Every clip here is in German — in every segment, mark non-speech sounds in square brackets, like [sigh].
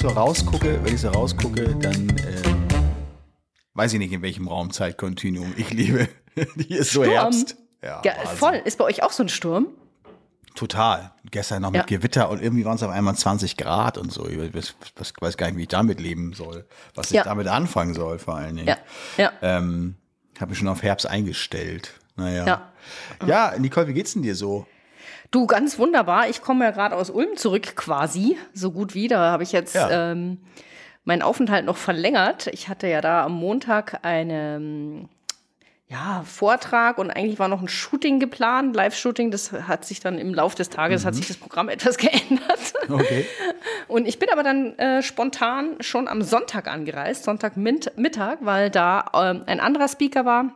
So rausgucke, wenn ich so rausgucke, dann ähm, weiß ich nicht, in welchem Raumzeitkontinuum ich lebe. [laughs] Hier ist so Sturm. Herbst. Ja, Ja, voll. Ist bei euch auch so ein Sturm? Total. Gestern noch mit Ja. Gewitter und irgendwie waren es auf einmal 20 Grad und so. Ich weiß, weiß, weiß gar nicht, wie ich damit leben soll. Was ich Ja. damit anfangen soll, vor allen Dingen. Ja. Ja. Ähm, habe mich schon auf Herbst eingestellt. Naja. Ja. Ja, Nicole, wie geht's denn dir so? Du, ganz wunderbar. Ich komme ja gerade aus Ulm zurück, quasi. So gut wie. Da habe ich jetzt Ja. ähm, meinen Aufenthalt noch verlängert. Ich hatte ja da am Montag einen ja, Vortrag und eigentlich war noch ein Shooting geplant, Live-Shooting. Das hat sich dann im Laufe des Tages, hat sich das Programm [laughs] etwas geändert. Okay. Und ich bin aber dann äh, spontan schon am Sonntag angereist, Sonntagmittag, weil da ähm, ein anderer Speaker war.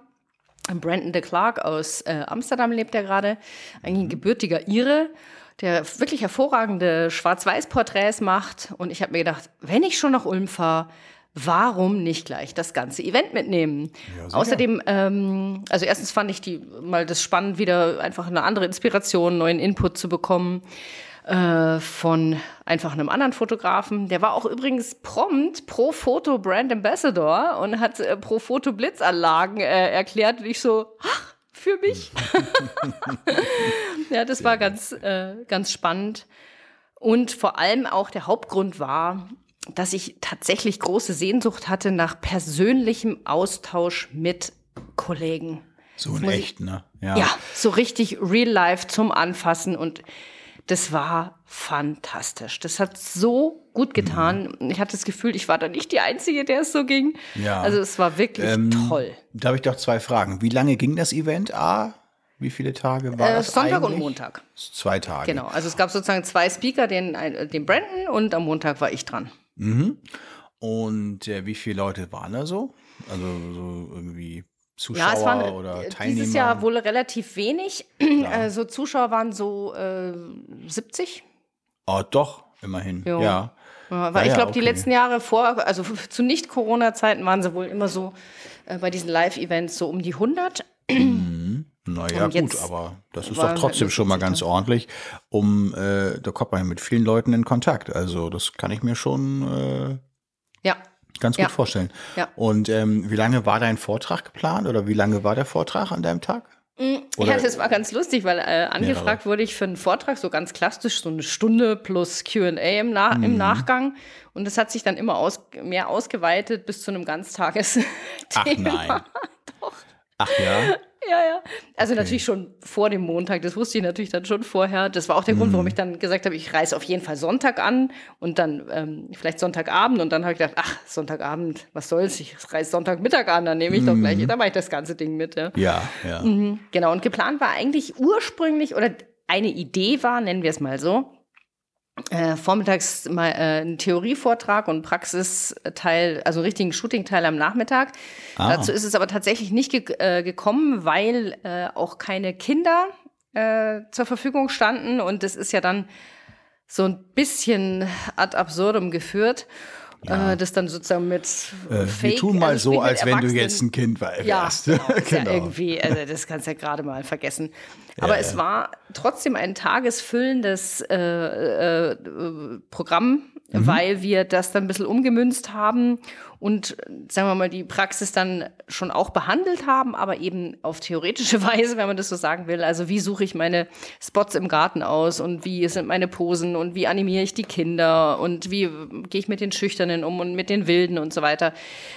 Brandon de Clark aus äh, Amsterdam lebt er gerade, eigentlich ein gebürtiger Ire, der wirklich hervorragende Schwarz-Weiß-Porträts macht. Und ich habe mir gedacht, wenn ich schon nach Ulm fahre, warum nicht gleich das ganze Event mitnehmen? sicher. Außerdem, ähm, also erstens fand ich die mal das spannend, wieder einfach eine andere Inspiration, neuen Input zu bekommen äh, von einfach einem anderen Fotografen. Der war auch übrigens prompt pro Foto Brand Ambassador und hat äh, pro Foto Blitzanlagen äh, erklärt. Und ich so, ach, für mich. [laughs] ja, das war ganz, äh, ganz spannend. Und vor allem auch der Hauptgrund war, dass ich tatsächlich große Sehnsucht hatte nach persönlichem Austausch mit Kollegen. So in muss ich- echt, ne? Ja. Ja, so richtig real life zum Anfassen und das war fantastisch. Das hat so gut getan. Ich hatte das Gefühl, ich war da nicht die Einzige, der es so ging. Ja. Also es war wirklich Ähm, toll. Da habe ich doch zwei Fragen. Wie lange ging das Event? A, wie viele Tage war Äh, das Sonntag und eigentlich? Montag. Zwei Tage. Genau. Also es gab sozusagen zwei Speaker, den, ein- den Brandon und am Montag war ich dran. Und äh, wie viele Leute waren da so? Also so irgendwie Zuschauer Ja, es waren oder äh, Teilnehmer? dieses Jahr wohl relativ wenig. [clears throat] Also Zuschauer waren so äh, 70. Oh, doch, immerhin. Jo. Ja. Ja, weil Ja, ich glaube, okay. die letzten Jahre vor, also zu Nicht-Corona-Zeiten waren sie wohl immer so äh, bei diesen Live-Events so um die 100. Naja, Und gut, aber das ist doch trotzdem schon mal 70 ganz ordentlich. Um, äh, da kommt man ja mit vielen Leuten in Kontakt. Also das kann ich mir schon äh, Ja. Ganz gut Ja. vorstellen. Ja. Und ähm, wie lange war dein Vortrag geplant oder wie lange war der Vortrag an deinem Tag? Oder- ja, das war ganz lustig, weil äh, angefragt wurde ich für einen Vortrag, so ganz klassisch, so eine Stunde plus QA im, Na Mhm. im Nachgang. Und das hat sich dann immer aus mehr ausgeweitet bis zu einem Ganztagesthema. Ach nein. [laughs] Ach ja. Ja, ja. Also natürlich schon vor dem Montag, das wusste ich natürlich dann schon vorher. Das war auch der Grund, Mhm. warum ich dann gesagt habe, ich reise auf jeden Fall Sonntag an und dann ähm, vielleicht Sonntagabend. Und dann habe ich gedacht, ach, Sonntagabend, was soll's, ich reise Sonntagmittag an, dann nehme ich doch Mhm. gleich, dann mache ich das ganze Ding mit. Ja. Ja, ja. Mhm, Genau, und geplant war eigentlich ursprünglich, oder eine Idee war, nennen wir es mal so, äh, vormittags mal äh, ein Theorievortrag und Praxisteil, also einen richtigen Shooting-Teil am Nachmittag. Ah. Dazu ist es aber tatsächlich nicht ge äh, gekommen, weil äh, auch keine Kinder äh, zur Verfügung standen und das ist ja dann so ein bisschen ad absurdum geführt. Äh, das dann sozusagen mit Äh, wir Fake, tun mal also so, als wenn du jetzt ein Kind war- ja, wärst. genau, [laughs] ist ja Genau. irgendwie, also das kannst du ja gerade mal vergessen. Aber Ja, es ja. war trotzdem ein tagesfüllendes äh, äh, Programm, Mhm. weil wir das dann ein bisschen umgemünzt haben und, sagen wir mal, die Praxis dann schon auch behandelt haben, aber eben auf theoretische [laughs] Weise, wenn man das so sagen will. Also wie suche ich meine Spots im Garten aus und wie sind meine Posen und wie animiere ich die Kinder und wie gehe ich mit den Schüchternen um und mit den Wilden und so weiter.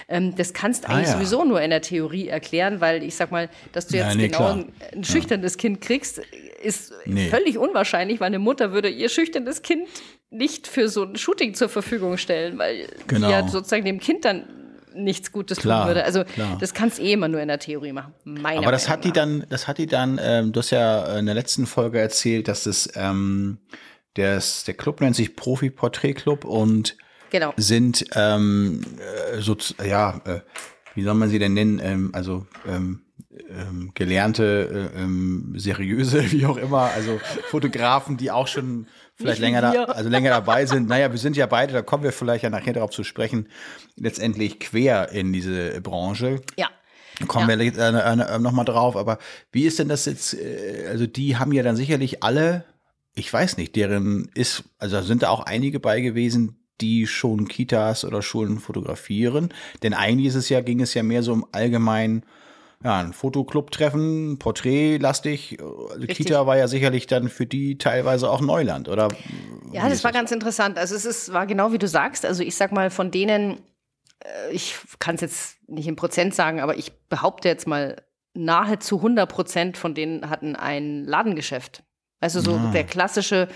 Ähm, das kannst du Ah, eigentlich ja. sowieso nur in der Theorie erklären, weil ich sag mal, dass du Ja, jetzt nee, genau ein, ein schüchternes Kind kriegst, ist Nee. völlig unwahrscheinlich, weil eine Mutter würde ihr schüchternes Kind nicht für so ein Shooting zur Verfügung stellen, weil Genau. die ja sozusagen dem Kind dann nichts Gutes Klar, tun würde. Also klar. das kannst eh immer nur in der Theorie machen. Meiner Aber das Meinung hat die nach. dann, das hat die dann, ähm, du hast ja in der letzten Folge erzählt, dass das, ähm, das, der Club nennt sich Profi Portrait Club und Genau. sind ähm, äh, so, ja, äh, wie soll man sie denn nennen? Ähm, also ähm, ähm, gelernte, äh, ähm, seriöse, [laughs] wie auch immer, also Fotografen, die auch schon vielleicht länger da, also länger dabei sind. Naja, wir sind ja beide, da kommen wir vielleicht ja nachher darauf zu sprechen, letztendlich quer in diese Branche. Ja. Da kommen Ja. wir äh, äh, noch mal drauf. Aber wie ist denn das jetzt? Äh, also die haben ja dann sicherlich alle ich weiß nicht, deren ist, also sind da auch einige bei gewesen, die schon Kitas oder Schulen fotografieren. Denn eigentlich ist es ja, ging es ja mehr so um allgemein, ja, ein Fotoclub-Treffen, porträtlastig. Kita war ja sicherlich dann für die teilweise auch Neuland, oder? Ja, das war das? ganz interessant. Also es ist, war genau wie du sagst. Also ich sag mal, von denen, äh, ich kann es jetzt nicht im Prozent sagen, aber ich behaupte jetzt mal, nahezu 100 Prozent von denen hatten ein Ladengeschäft. Also so ah. der klassische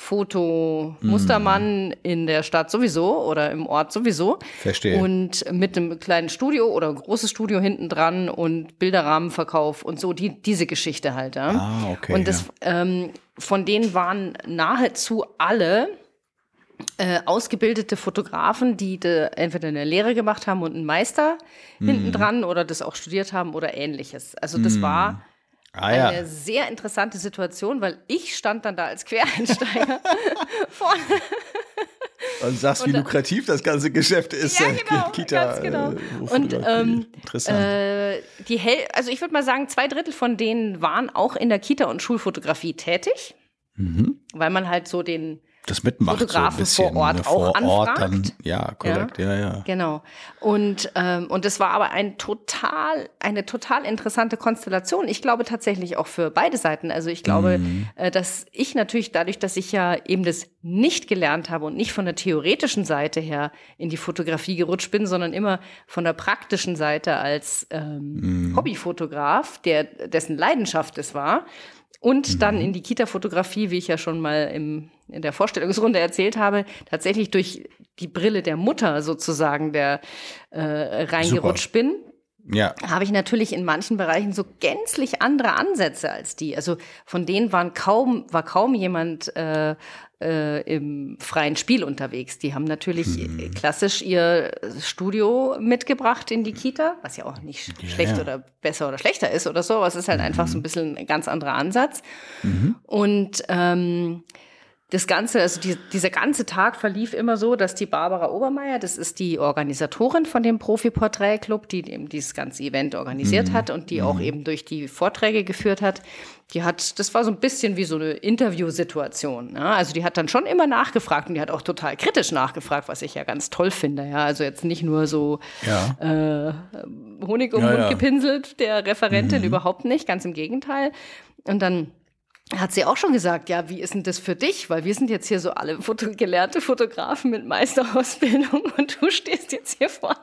Fotomustermann mm. in der Stadt sowieso oder im Ort sowieso. Verstehe. Und mit einem kleinen Studio oder großes Studio hinten dran und Bilderrahmenverkauf und so, die, diese Geschichte halt. Ja. Ah, okay. Und das, ja. ähm, von denen waren nahezu alle äh, ausgebildete Fotografen, die de, entweder eine Lehre gemacht haben und einen Meister mm. hinten dran oder das auch studiert haben oder ähnliches. Also das mm. war Ah, eine ja. sehr interessante Situation, weil ich stand dann da als Quereinsteiger [laughs] vorne. Und sagst, und, wie lukrativ das ganze Geschäft ist. Ja, genau, Kita, ganz genau. Äh, und ähm. Äh, die Hel also ich würde mal sagen, zwei Drittel von denen waren auch in der Kita- und Schulfotografie tätig, mhm. weil man halt so den das mitmacht Fotografen so ein bisschen, vor Ort ne, auch vor anfragt. Ort dann, ja, korrekt, ja, ja. ja. Genau. Und ähm, und es war aber ein total eine total interessante Konstellation. Ich glaube tatsächlich auch für beide Seiten. Also ich glaube, mhm. äh, dass ich natürlich dadurch, dass ich ja eben das nicht gelernt habe und nicht von der theoretischen Seite her in die Fotografie gerutscht bin, sondern immer von der praktischen Seite als ähm, mhm. Hobbyfotograf, der dessen Leidenschaft es war und mhm. dann in die Kita-Fotografie, wie ich ja schon mal im, in der Vorstellungsrunde erzählt habe, tatsächlich durch die Brille der Mutter sozusagen der äh, reingerutscht Super. bin. Ja. Habe ich natürlich in manchen Bereichen so gänzlich andere Ansätze als die. Also von denen waren kaum, war kaum jemand äh, äh, im freien Spiel unterwegs. Die haben natürlich hm. klassisch ihr Studio mitgebracht in die Kita, was ja auch nicht ja, schlecht ja. oder besser oder schlechter ist oder so, aber es ist halt mhm. einfach so ein bisschen ein ganz anderer Ansatz. Mhm. Und ähm, das Ganze, also die, dieser ganze Tag verlief immer so, dass die Barbara Obermeier, das ist die Organisatorin von dem Profi-Porträt-Club, die eben dieses ganze Event organisiert mhm. hat und die mhm. auch eben durch die Vorträge geführt hat, die hat, das war so ein bisschen wie so eine Interviewsituation. Ja? Also die hat dann schon immer nachgefragt und die hat auch total kritisch nachgefragt, was ich ja ganz toll finde. Ja? Also jetzt nicht nur so ja. äh, Honig um ja, Mund gepinselt, der Referentin mhm. überhaupt nicht, ganz im Gegenteil. Und dann hat sie auch schon gesagt, ja, wie ist denn das für dich? Weil wir sind jetzt hier so alle Foto gelernte Fotografen mit Meisterausbildung [laughs] und du stehst jetzt hier vorne.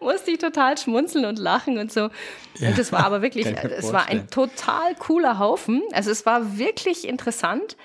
Musste ich total schmunzeln und lachen und so. Ja, und das war aber wirklich, es war ein total cooler Haufen. Also es war wirklich interessant.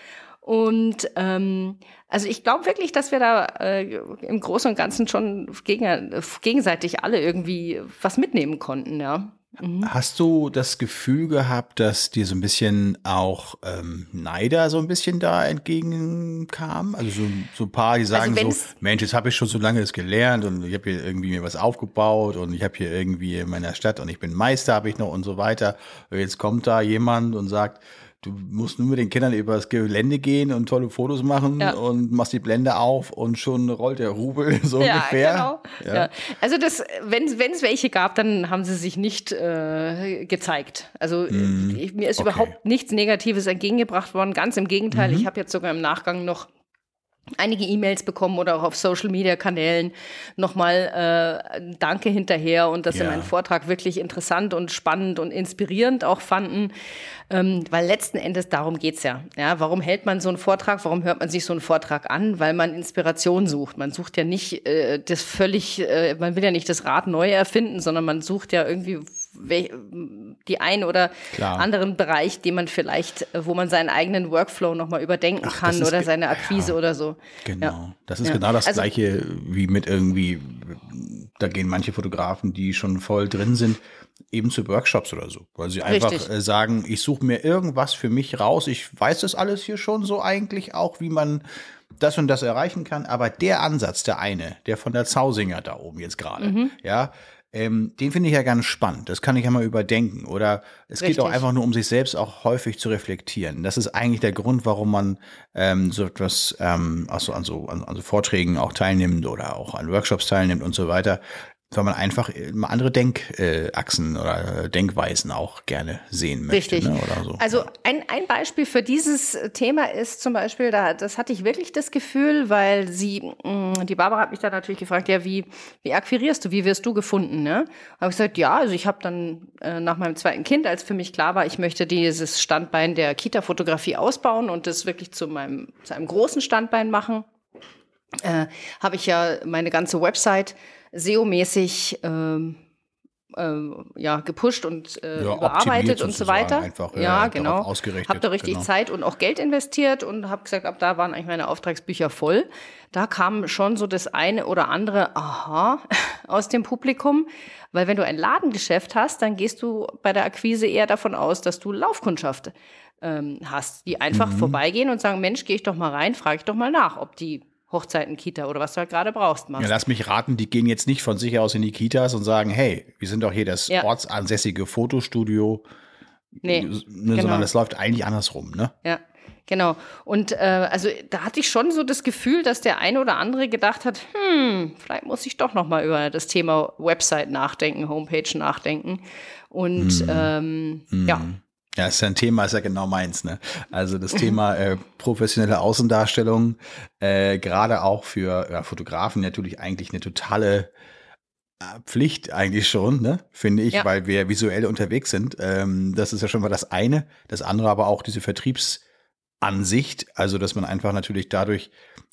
Und ähm, also ich glaube wirklich, dass wir da äh, im Großen und Ganzen schon gegen, gegenseitig alle irgendwie was mitnehmen konnten, ja. Mhm. Hast du das Gefühl gehabt, dass dir so ein bisschen auch ähm, Neider so ein bisschen da entgegenkam? Also so, so ein paar, die also sagen also so, Mensch, jetzt habe ich schon so lange das gelernt und ich habe hier irgendwie mir was aufgebaut und ich habe hier irgendwie in meiner Stadt und ich bin Meister, habe ich noch und so weiter. Jetzt kommt da jemand und sagt, Du musst nur mit den Kindern übers Gelände gehen und tolle Fotos machen ja. und machst die Blende auf und schon rollt der Rubel [laughs] so ja, ungefähr. Genau. Ja. ja. Also das, wenn es welche gab, dann haben sie sich nicht äh, gezeigt. Also mm, ich, mir ist okay. überhaupt nichts Negatives entgegengebracht worden. Ganz im Gegenteil. Mhm. Ich habe jetzt sogar im Nachgang noch einige E-Mails bekommen oder auch auf Social Media Kanälen nochmal äh, Danke hinterher und dass ja. sie meinen Vortrag wirklich interessant und spannend und inspirierend auch fanden. Ähm, weil letzten Endes darum geht's ja. ja. Warum hält man so einen Vortrag? Warum hört man sich so einen Vortrag an? Weil man Inspiration sucht. Man sucht ja nicht äh, das völlig, äh, man will ja nicht das Rad neu erfinden, sondern man sucht ja irgendwie die einen oder Klar. anderen Bereich, den man vielleicht, wo man seinen eigenen Workflow nochmal überdenken Ach, kann oder seine Akquise ja, oder so. Genau. Ja. Das ist ja. genau das also, gleiche wie mit irgendwie, da gehen manche Fotografen, die schon voll drin sind, eben zu Workshops oder so, weil sie einfach Richtig. Äh, sagen, ich suche mir irgendwas für mich raus, ich weiß das alles hier schon so eigentlich auch, wie man das und das erreichen kann, aber der Ansatz, der eine, der von der Zausinger da oben jetzt gerade, mhm. ja, ähm, den finde ich ja ganz spannend. Das kann ich ja mal überdenken. Oder es Richtig. geht auch einfach nur um sich selbst auch häufig zu reflektieren. Das ist eigentlich der Grund, warum man ähm, so etwas ähm, also an, so, an, an so Vorträgen auch teilnimmt oder auch an Workshops teilnimmt und so weiter weil man einfach immer andere Denkachsen äh, oder Denkweisen auch gerne sehen möchte. Richtig. Ne, oder so. Also ein, ein Beispiel für dieses Thema ist zum Beispiel, da, das hatte ich wirklich das Gefühl, weil sie, mm, die Barbara hat mich da natürlich gefragt, ja, wie, wie akquirierst du, wie wirst du gefunden? Ne? Habe ich gesagt, ja, also ich habe dann äh, nach meinem zweiten Kind, als für mich klar war, ich möchte dieses Standbein der Kita-Fotografie ausbauen und das wirklich zu meinem, zu einem großen Standbein machen, äh, habe ich ja meine ganze Website SEO-mäßig ähm, äh, ja, gepusht und äh, ja, überarbeitet und so weiter. Einfach, ja, ja genau. Habe da richtig genau. Zeit und auch Geld investiert und habe gesagt, ab da waren eigentlich meine Auftragsbücher voll. Da kam schon so das eine oder andere Aha [laughs] aus dem Publikum, weil wenn du ein Ladengeschäft hast, dann gehst du bei der Akquise eher davon aus, dass du Laufkundschaft ähm, hast, die einfach mhm. vorbeigehen und sagen, Mensch, gehe ich doch mal rein, frage ich doch mal nach, ob die Hochzeiten, Kita oder was du halt gerade brauchst. Machst. Ja, lass mich raten, die gehen jetzt nicht von sich aus in die Kitas und sagen, hey, wir sind doch hier das ja. ortsansässige Fotostudio. Nee, ne, genau. sondern es läuft eigentlich andersrum, ne? Ja, genau. Und äh, also da hatte ich schon so das Gefühl, dass der eine oder andere gedacht hat, hm, vielleicht muss ich doch noch mal über das Thema Website nachdenken, Homepage nachdenken. Und hm. Ähm, hm. ja, ja, ist ja ein Thema, ist ja genau meins, ne? Also das Thema äh, professionelle Außendarstellung, äh, gerade auch für ja, Fotografen natürlich eigentlich eine totale äh, Pflicht eigentlich schon, ne, finde ich, ja. weil wir visuell unterwegs sind. Ähm, das ist ja schon mal das eine. Das andere aber auch diese Vertriebsansicht, also dass man einfach natürlich dadurch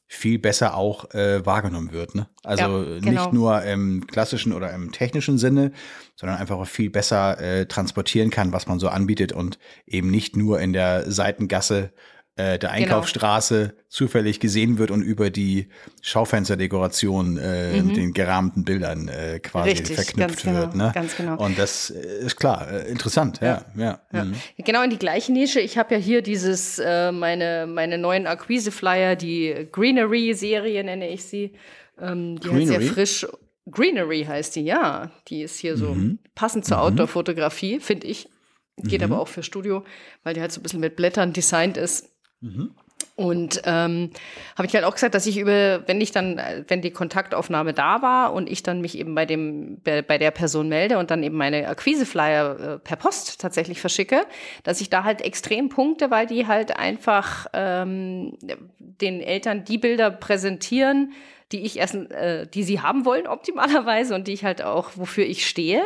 viel besser auch äh, wahrgenommen wird. Ne? Also ja, genau. nicht nur im klassischen oder im technischen Sinne, sondern einfach auch viel besser äh, transportieren kann, was man so anbietet und eben nicht nur in der Seitengasse äh, der genau. Einkaufsstraße genau. zufällig gesehen wird und über die Schaufensterdekoration äh, mhm. den gerahmten Bildern äh, quasi Richtig, verknüpft genau, wird. Ne? Ganz genau. Und das ist klar, äh, interessant, ja. ja, ja. ja. Mhm. Genau in die gleiche Nische. Ich habe ja hier dieses, äh, meine, meine neuen Akquise-Flyer, die Greenery-Serie nenne ich sie. Ähm, die Greenery? hat sehr frisch. Greenery heißt die, ja. Die ist hier so mhm. passend zur mhm. Outdoor-Fotografie, finde ich. Geht mhm. aber auch für Studio, weil die halt so ein bisschen mit Blättern designt ist. Mhm. Und ähm, habe ich halt auch gesagt, dass ich über, wenn ich dann, wenn die Kontaktaufnahme da war und ich dann mich eben bei dem, bei, der Person melde und dann eben meine Akquiseflyer äh, per Post tatsächlich verschicke, dass ich da halt extrem punkte, weil die halt einfach ähm, den Eltern die Bilder präsentieren, die ich erst, äh, die sie haben wollen optimalerweise und die ich halt auch, wofür ich stehe.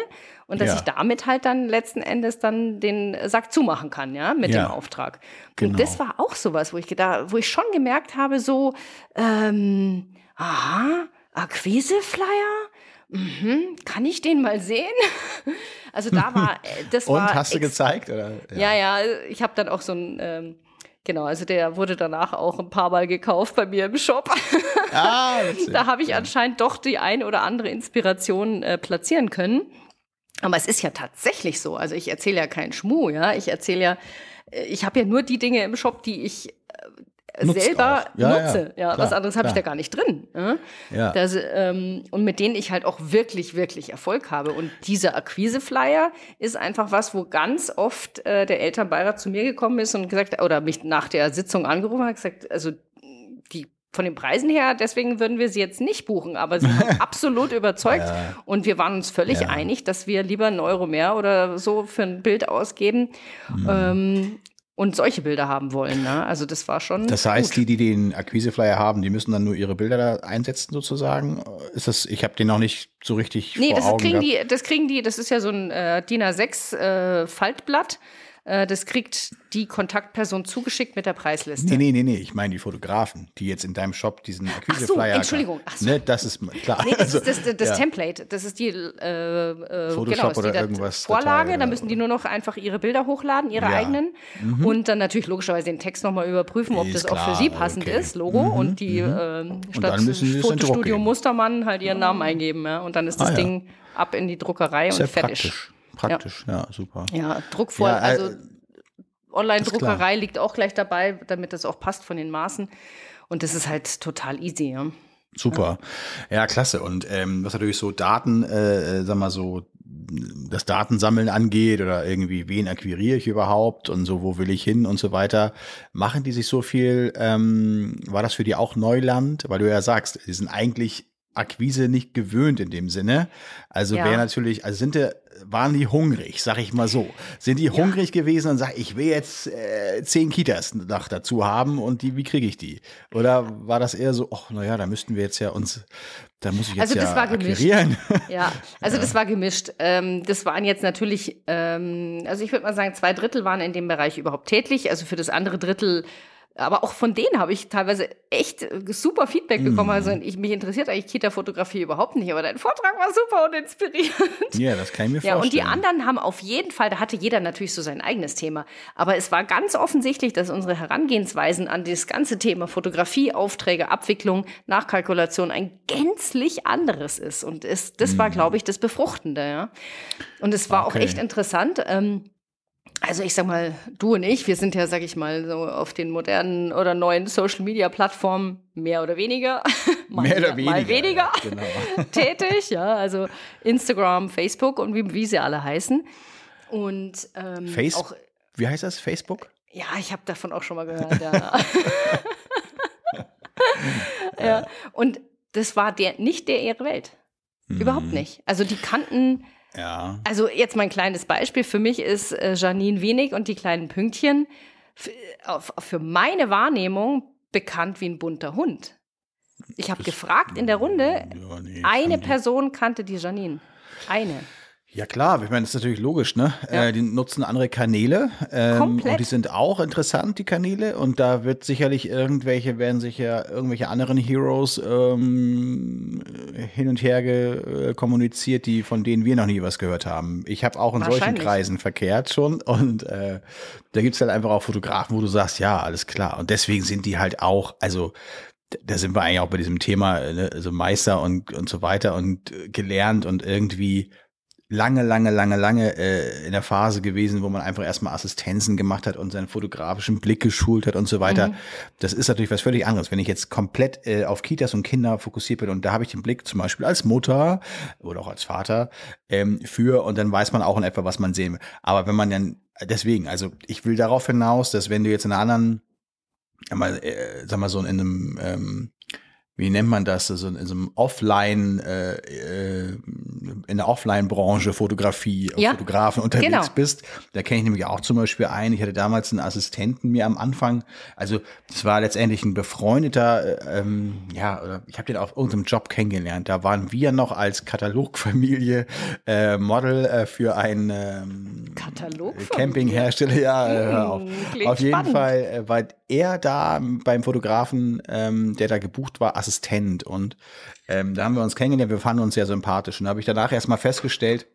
Und dass ja. ich damit halt dann letzten Endes dann den Sack zumachen kann, ja, mit ja. dem Auftrag. Genau. Und das war auch sowas, wo ich gedacht, wo ich schon gemerkt habe, so, ähm, aha, Akquise-Flyer? Mhm, kann ich den mal sehen? [laughs] also da war, äh, das Und, war. Und hast du gezeigt? Oder? Ja, ja, ja ich habe dann auch so ein, ähm, Genau, also der wurde danach auch ein paar Mal gekauft bei mir im Shop. Ah, [laughs] da habe ich ja. anscheinend doch die ein oder andere Inspiration äh, platzieren können. Aber es ist ja tatsächlich so. Also ich erzähle ja keinen Schmuh, ja. Ich erzähle ja, äh, ich habe ja nur die Dinge im Shop, die ich äh, Nutzt selber ja, nutze. Ja, ja, was anderes habe ich da gar nicht drin. Ja? ja. Das, ähm, und mit denen ich halt auch wirklich, wirklich Erfolg habe. Und dieser Akquise-Flyer ist einfach was, wo ganz oft äh, der Elternbeirat zu mir gekommen ist und gesagt, oder mich nach der Sitzung angerufen hat, gesagt, also die von den Preisen her, deswegen würden wir sie jetzt nicht buchen, aber sie haben [laughs] absolut überzeugt ja. und wir waren uns völlig ja. einig, dass wir lieber einen Euro mehr oder so für ein Bild ausgeben mhm. ähm, und solche Bilder haben wollen. Ne? Also das war schon. Das heißt, gut. die, die den Akquiseflyer haben, die müssen dann nur ihre Bilder da einsetzen sozusagen. Ist das? Ich habe den noch nicht so richtig. Nee, vor das Augen kriegen gehabt. die. Das kriegen die. Das ist ja so ein äh, DIN A6 äh, Faltblatt. Äh, das kriegt die Kontaktperson zugeschickt mit der Preisliste. Nee, nee, nee, nee. Ich meine die Fotografen, die jetzt in deinem Shop diesen Akquise-Flyer. So, Entschuldigung. Ach so. Ne, das ist klar. Nee, das ist das, das, das ja. Template. Das ist die äh, äh, Photoshop genau, oder irgendwas. Vorlage. Da müssen die nur noch einfach ihre Bilder hochladen, ihre ja. eigenen. Mhm. Und dann natürlich logischerweise den Text nochmal überprüfen, ob ist das klar. auch für sie passend okay. ist. Logo. Mhm. Und die mhm. äh, statt Fotostudio Mustermann halt ihren Namen eingeben. Ja? Und dann ist das ah, Ding ab in die Druckerei und fertig. Praktisch. Praktisch, ja, super. Ja, druckvoll. also Online-Druckerei liegt auch gleich dabei, damit das auch passt von den Maßen. Und das ist halt total easy. Ja. Super. Ja, ja klasse. Und ähm, was natürlich so Daten, äh, äh, sag mal so, das Datensammeln angeht oder irgendwie, wen akquiriere ich überhaupt und so, wo will ich hin und so weiter. Machen die sich so viel, ähm, war das für die auch Neuland? Weil du ja sagst, die sind eigentlich Akquise nicht gewöhnt in dem Sinne. Also Ja. wäre natürlich, also sind die, waren die hungrig, sag ich mal so. Sind die hungrig gewesen und sagen, ich will jetzt äh, zehn Kitas noch dazu haben und die, wie kriege ich die? Oder war das eher so, ach naja, da müssten wir jetzt ja uns, da muss ich jetzt Also das ja war gemischt. akquirieren. [laughs] Ja, also das war gemischt. Ähm, das waren jetzt natürlich, ähm, also ich würde mal sagen, zwei Drittel waren in dem Bereich überhaupt tätig. Also für das andere Drittel, aber auch von denen habe ich teilweise echt äh, super Feedback bekommen. Mhm. Also ich, mich interessiert eigentlich Kita-Fotografie überhaupt nicht, aber dein Vortrag war super und inspirierend. ja, das kann ich mir Ja, vorstellen. und die anderen haben auf jeden Fall, da hatte jeder natürlich so sein eigenes Thema. Aber es war ganz offensichtlich, dass unsere Herangehensweisen an das ganze Thema Fotografie, Aufträge, Abwicklung, Nachkalkulation ein gänzlich anderes ist. Und es, das war, glaube ich, das Befruchtende. Ja. Und es war auch Okay. echt interessant. Ähm, also ich sag mal, du und ich, wir sind ja, sag ich mal, so auf den modernen oder neuen Social Media Plattformen mehr oder weniger. [laughs] mal Mehr oder Mal weniger ja, [laughs] Genau. [laughs] tätig, ja, also Instagram, Facebook und wie, wie sie alle heißen. Und ähm, Face- auch, Wie heißt das? Facebook? ja, ich habe davon auch schon mal gehört, ja. ja. Und das war der, nicht der ihre Welt. Überhaupt Mhm. nicht. Also die kannten, Ja. also jetzt mal ein kleines Beispiel. Für mich ist äh, Janine Wenig und die kleinen Pünktchen für, meine Wahrnehmung bekannt wie ein bunter Hund. Ich habe gefragt in der Runde, Ja, nee, eine Person kannte die Janine. Eine. Ja klar, ich meine, das ist natürlich logisch, ne? Ja. Äh, die nutzen andere Kanäle ähm, Komplett. und die sind auch interessant, die Kanäle. Und da wird sicherlich irgendwelche, werden sich ja irgendwelche anderen Heroes ähm, hin und her ge, äh, kommuniziert, die von denen wir noch nie was gehört haben. Ich habe auch in solchen. Kreisen verkehrt schon und äh, da gibt's halt einfach auch Fotografen, wo du sagst, ja, alles klar. Und deswegen sind die halt auch, also da sind wir eigentlich auch bei diesem Thema, ne, also Meister und, und so weiter und äh, gelernt und irgendwie lange, lange, lange, lange äh, in der Phase gewesen, wo man einfach erstmal Assistenzen gemacht hat und seinen fotografischen Blick geschult hat und so weiter. Mhm. Das ist natürlich was völlig anderes. Wenn ich jetzt komplett äh, auf Kitas und Kinder fokussiert bin und da habe ich den Blick zum Beispiel als Mutter oder auch als Vater ähm, für und dann weiß man auch in etwa, was man sehen will. Aber wenn man dann, deswegen, also ich will darauf hinaus, dass wenn du jetzt in einer anderen, mal, äh, sag mal so in einem ähm, wie nennt man das, also in so einem Offline, äh, äh, in der Offline-Branche Fotografie, Ja, Fotografen unterwegs genau. bist. Da kenne ich nämlich auch zum Beispiel einen, ich hatte damals einen Assistenten mir am Anfang, also das war letztendlich ein befreundeter, äh, ähm, ja, ich habe den auf irgendeinem Job kennengelernt. Da waren wir noch als Katalogfamilie äh, Model äh, für ein ähm? Campinghersteller, ja, äh, auf. Hm, klingt auf jeden spannend. Fall äh, war er da beim Fotografen, ähm, der da gebucht war, Assistent. Und ähm, da haben wir uns kennengelernt, wir fanden uns sehr sympathisch. Und da habe ich danach erstmal festgestellt,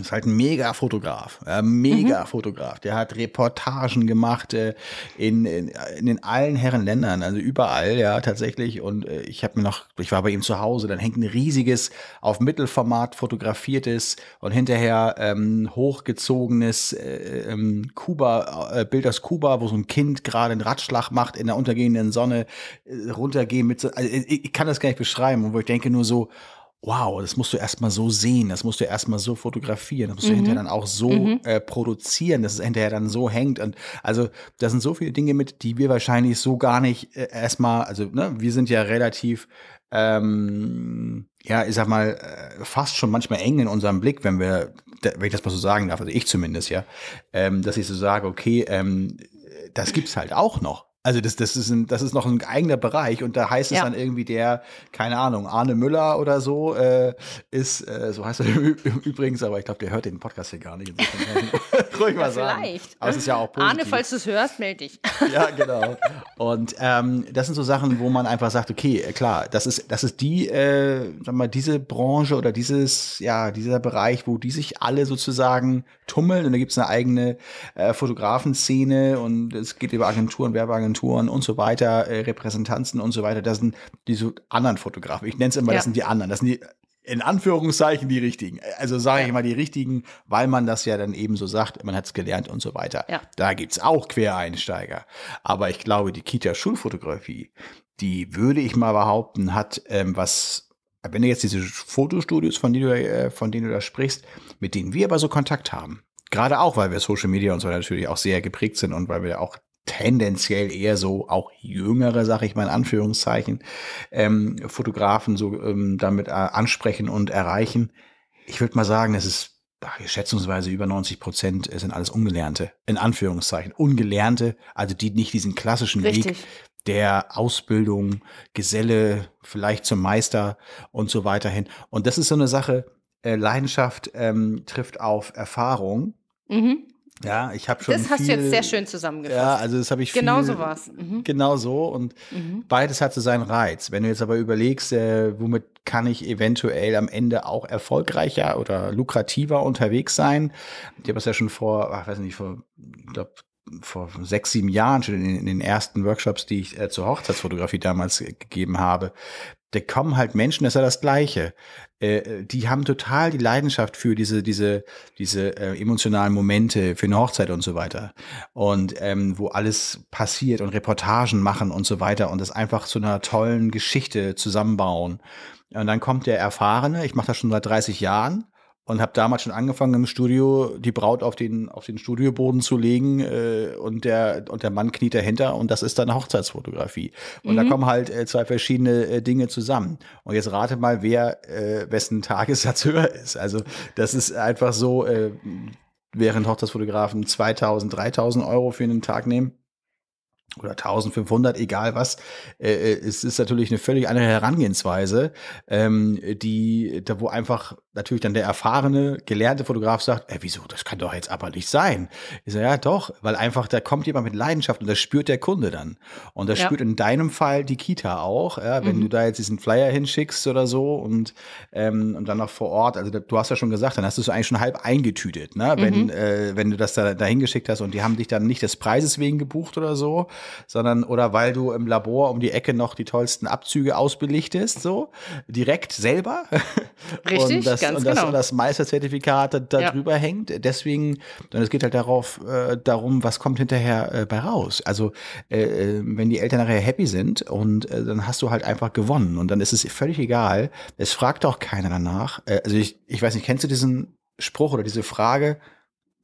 ist halt ein mega Fotograf, äh, mega Mhm. Fotograf. Der hat Reportagen gemacht äh, in, in, in den allen Herren Ländern, also überall, ja, tatsächlich. Und äh, ich habe mir noch, ich war bei ihm zu Hause, dann hängt ein riesiges, auf Mittelformat fotografiertes und hinterher ähm, hochgezogenes äh, ähm, Kuba, äh, Bild aus Kuba, wo so ein Kind gerade einen Radschlag macht in der untergehenden Sonne, äh, runtergehen mit so, also ich, ich kann das gar nicht beschreiben, wo ich denke nur so, wow, das musst du erstmal so sehen, das musst du erstmal so fotografieren, das musst du hinterher dann auch so äh, produzieren, dass es hinterher dann so hängt. Und also da sind so viele Dinge mit, die wir wahrscheinlich so gar nicht äh, erstmal, also ne, wir sind ja relativ ähm, ja, ich sag mal, äh, fast schon manchmal eng in unserem Blick, wenn wir, wenn ich das mal so sagen darf, also ich zumindest, ja, ähm, dass ich so sage, okay, ähm, das gibt's halt auch noch. Also das, das, ist ein, das ist noch ein eigener Bereich und da heißt es Ja. dann irgendwie der, keine Ahnung, Arne Müller oder so, äh, ist, äh, so heißt er [laughs] übrigens, aber ich glaube, der hört den Podcast hier gar nicht. [laughs] Ruhig mal sagen. Vielleicht. Aber es ist ja auch positiv. Arne, falls du es hörst, melde dich. [laughs] Ja, genau. Und ähm, das sind so Sachen, wo man einfach sagt, okay, äh, klar, das ist, das ist die, äh, sag mal, diese Branche oder dieses, ja, dieser Bereich, wo die sich alle sozusagen tummeln und da gibt's eine eigene äh, Fotografenszene und es geht über Agenturen, Werbeagenturen und so weiter, äh, Repräsentanzen und so weiter. Das sind diese anderen Fotografen. Ich nenne es immer, Ja. das sind die anderen. Das sind die in Anführungszeichen die richtigen. Also sage ich mal die richtigen, weil man das ja dann eben so sagt, man hat es gelernt und so weiter. Ja. Da gibt's auch Quereinsteiger. Aber ich glaube, die Kita-Schulfotografie, die würde ich mal behaupten, hat ähm, was, wenn du jetzt diese Fotostudios, von denen, du, äh, von denen du da sprichst, mit denen wir aber so Kontakt haben, gerade auch, weil wir Social Media und so natürlich auch sehr geprägt sind und weil wir auch tendenziell eher so auch jüngere, sag ich mal in Anführungszeichen, ähm, Fotografen so ähm, damit äh, ansprechen und erreichen. Ich würde mal sagen, es ist ach, schätzungsweise über 90 Prozent sind alles Ungelernte, in Anführungszeichen. Ungelernte, also die nicht diesen klassischen Richtig. Weg der Ausbildung, Geselle, vielleicht zum Meister und so weiter hin. Und das ist so eine Sache, äh, Leidenschaft ähm, trifft auf Erfahrung. Mhm. Ja, ich habe schon. Das hast viel, du jetzt sehr schön zusammengefasst. Ja, also das habe ich Genau viel, so war's. Mhm. Genau so und beides hat so seinen Reiz. Wenn du jetzt aber überlegst, äh, womit kann ich eventuell am Ende auch erfolgreicher oder lukrativer unterwegs sein? Ich habe es ja schon vor, ach, weiß nicht, vor, ich glaub, vor sechs, sieben Jahren schon in, in den ersten Workshops, die ich äh, zur Hochzeitsfotografie damals äh, gegeben habe, da kommen halt Menschen, das ist ja das Gleiche. Äh, die haben total die Leidenschaft für diese, diese, diese äh, emotionalen Momente, für eine Hochzeit und so weiter. Und ähm, wo alles passiert und Reportagen machen und so weiter und das einfach zu einer tollen Geschichte zusammenbauen. Und dann kommt der Erfahrene, ich mache das schon seit 30 Jahren und habe damals schon angefangen im Studio die Braut auf den auf den Studioboden zu legen äh, und der und der Mann kniet dahinter und das ist dann Hochzeitsfotografie. Und da kommen halt äh, zwei verschiedene äh, Dinge zusammen. Und jetzt rate mal wer äh, wessen Tagessatz [laughs] höher ist. Also das ist einfach so äh, während Hochzeitsfotografen 2000 3000 Euro für einen Tag nehmen oder 1500, egal was. Äh, äh, es ist natürlich eine völlig andere Herangehensweise, ähm, die, da wo einfach natürlich dann der erfahrene, gelernte Fotograf sagt, ey, wieso, das kann doch jetzt aber nicht sein. Ich sage, ja doch, weil einfach, da kommt jemand mit Leidenschaft und das spürt der Kunde dann. Und das Ja. spürt in deinem Fall die Kita auch, ja, wenn du da jetzt diesen Flyer hinschickst oder so und, ähm, und dann noch vor Ort, also da, du hast ja schon gesagt, dann hast du es eigentlich schon halb eingetütet, ne? wenn, äh, wenn du das da dahin geschickt hast und die haben dich dann nicht des Preises wegen gebucht oder so, sondern oder weil du im Labor um die Ecke noch die tollsten Abzüge ausbelichtest, so direkt selber. [laughs] Richtig, und das, ganz und das, genau. das Meisterzertifikat da, da Ja. drüber hängt. Deswegen, und es geht halt darauf, äh, darum, was kommt hinterher äh, bei raus. Also äh, äh, wenn die Eltern nachher happy sind und äh, dann hast du halt einfach gewonnen und dann ist es völlig egal. Es fragt auch keiner danach. Äh, also ich, ich weiß nicht, kennst du diesen Spruch oder diese Frage?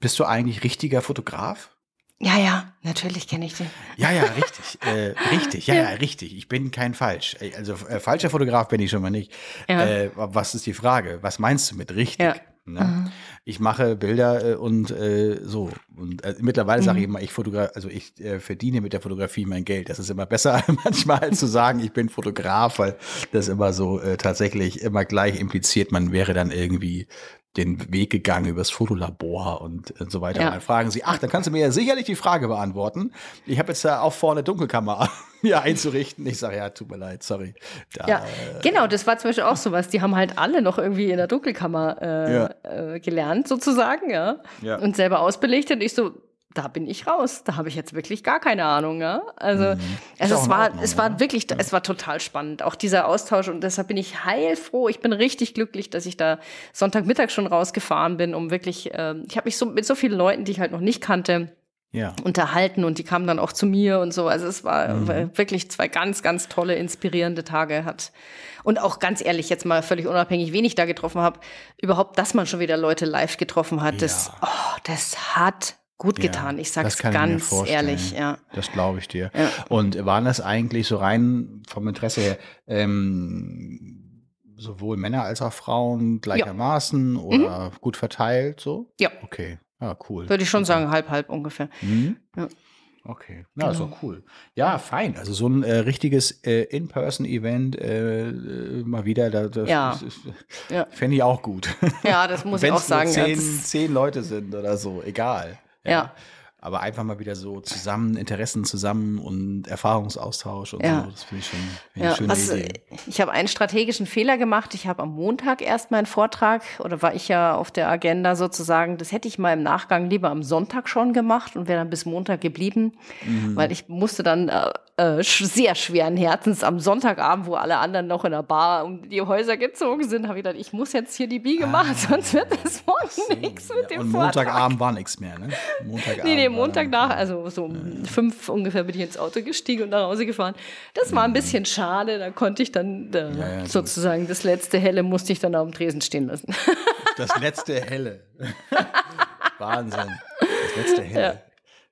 Bist du eigentlich richtiger Fotograf? Ja, ja, natürlich kenne ich den. Ja, ja, richtig. [laughs] äh, richtig, ja, ja, richtig. Ich bin kein falsch. Äh, Also äh, falscher Fotograf bin ich schon mal nicht. Ja. Äh, was ist die Frage? Was meinst du mit richtig? Ja. Ne? Ich mache Bilder äh, und äh, so. Und mittlerweile sage ich immer, ich fotogra also ich verdiene mit der Fotografie mein Geld. Das ist immer besser [laughs] manchmal als zu sagen, ich bin Fotograf, weil das immer so tatsächlich immer gleich impliziert, man wäre dann irgendwie den Weg gegangen übers Fotolabor und, und so weiter. Ja. Und dann fragen sie, ach, dann kannst du mir ja sicherlich die Frage beantworten. Ich habe jetzt da auch vorne Dunkelkammer [laughs] mir einzurichten. Ich sage, ja, tut mir leid, sorry. Da, Ja, genau, das war zum Beispiel auch sowas. Die haben halt alle noch irgendwie in der Dunkelkammer äh, Ja. äh, gelernt, sozusagen, ja. Ja. Und selber ausbelichtet. Und ich so, da bin ich raus. Da habe ich jetzt wirklich gar keine Ahnung, ja. Also, also Mhm. Auch es war, Ordnung, es war oder? wirklich, es war total spannend. Auch dieser Austausch. Und deshalb bin ich heilfroh. Ich bin richtig glücklich, dass ich da Sonntagmittag schon rausgefahren bin, um wirklich, ähm, ich habe mich so mit so vielen Leuten, die ich halt noch nicht kannte, ja. unterhalten und die kamen dann auch zu mir und so. Also es war Mhm. wirklich zwei ganz, ganz tolle, inspirierende Tage hat. Und auch ganz ehrlich, jetzt mal völlig unabhängig, wen ich da getroffen habe, überhaupt, dass man schon wieder Leute live getroffen hat, das, Ja. oh, das hat gut getan. Ich sag's ich mir ganz ehrlich, ja. Das glaube ich dir. Ja. Und waren das eigentlich so rein vom Interesse her ähm, sowohl Männer als auch Frauen gleichermaßen oder gut verteilt so? Mhm. Ja. Okay. Ja, cool. Würde ich schon sagen, halb, halb ungefähr. Mhm. Ja. Okay, na, Genau. doch cool. Ja, fein. Also so ein äh, richtiges äh, In-Person-Event äh, äh, mal wieder, da, das, Ja. Ja. fände ich auch gut. Ja, das muss ich auch es sagen. zehn, zehn Leute sind oder so, egal. Ja. Aber einfach mal wieder so zusammen, Interessen zusammen und Erfahrungsaustausch und Ja. so, das finde ich schon finde ich Ja, eine schöne was, Idee. ich habe einen strategischen Fehler gemacht. Ich habe am Montag erst meinen Vortrag oder war ich ja auf der Agenda sozusagen. Das hätte ich mal im Nachgang lieber am Sonntag schon gemacht und wäre dann bis Montag geblieben, Mhm. weil ich musste dann äh, äh, sehr schweren Herzens am Sonntagabend, wo alle anderen noch in der Bar um die Häuser gezogen sind, habe ich gedacht, ich muss jetzt hier die Biege machen, [laughs] sonst wird das morgen nichts mit dem Ah. und Vortrag. Montagabend war nichts mehr, ne? Montagabend Nee, nee, Montag nach, also so um fünf ungefähr bin ich ins Auto gestiegen und nach Hause gefahren. Das war ein bisschen schade, da konnte ich dann äh, Mhm. Ja, ja, sozusagen das letzte Helle musste ich dann auf dem Tresen stehen lassen. [laughs] Das letzte Helle. [laughs] Wahnsinn. Das letzte Helle.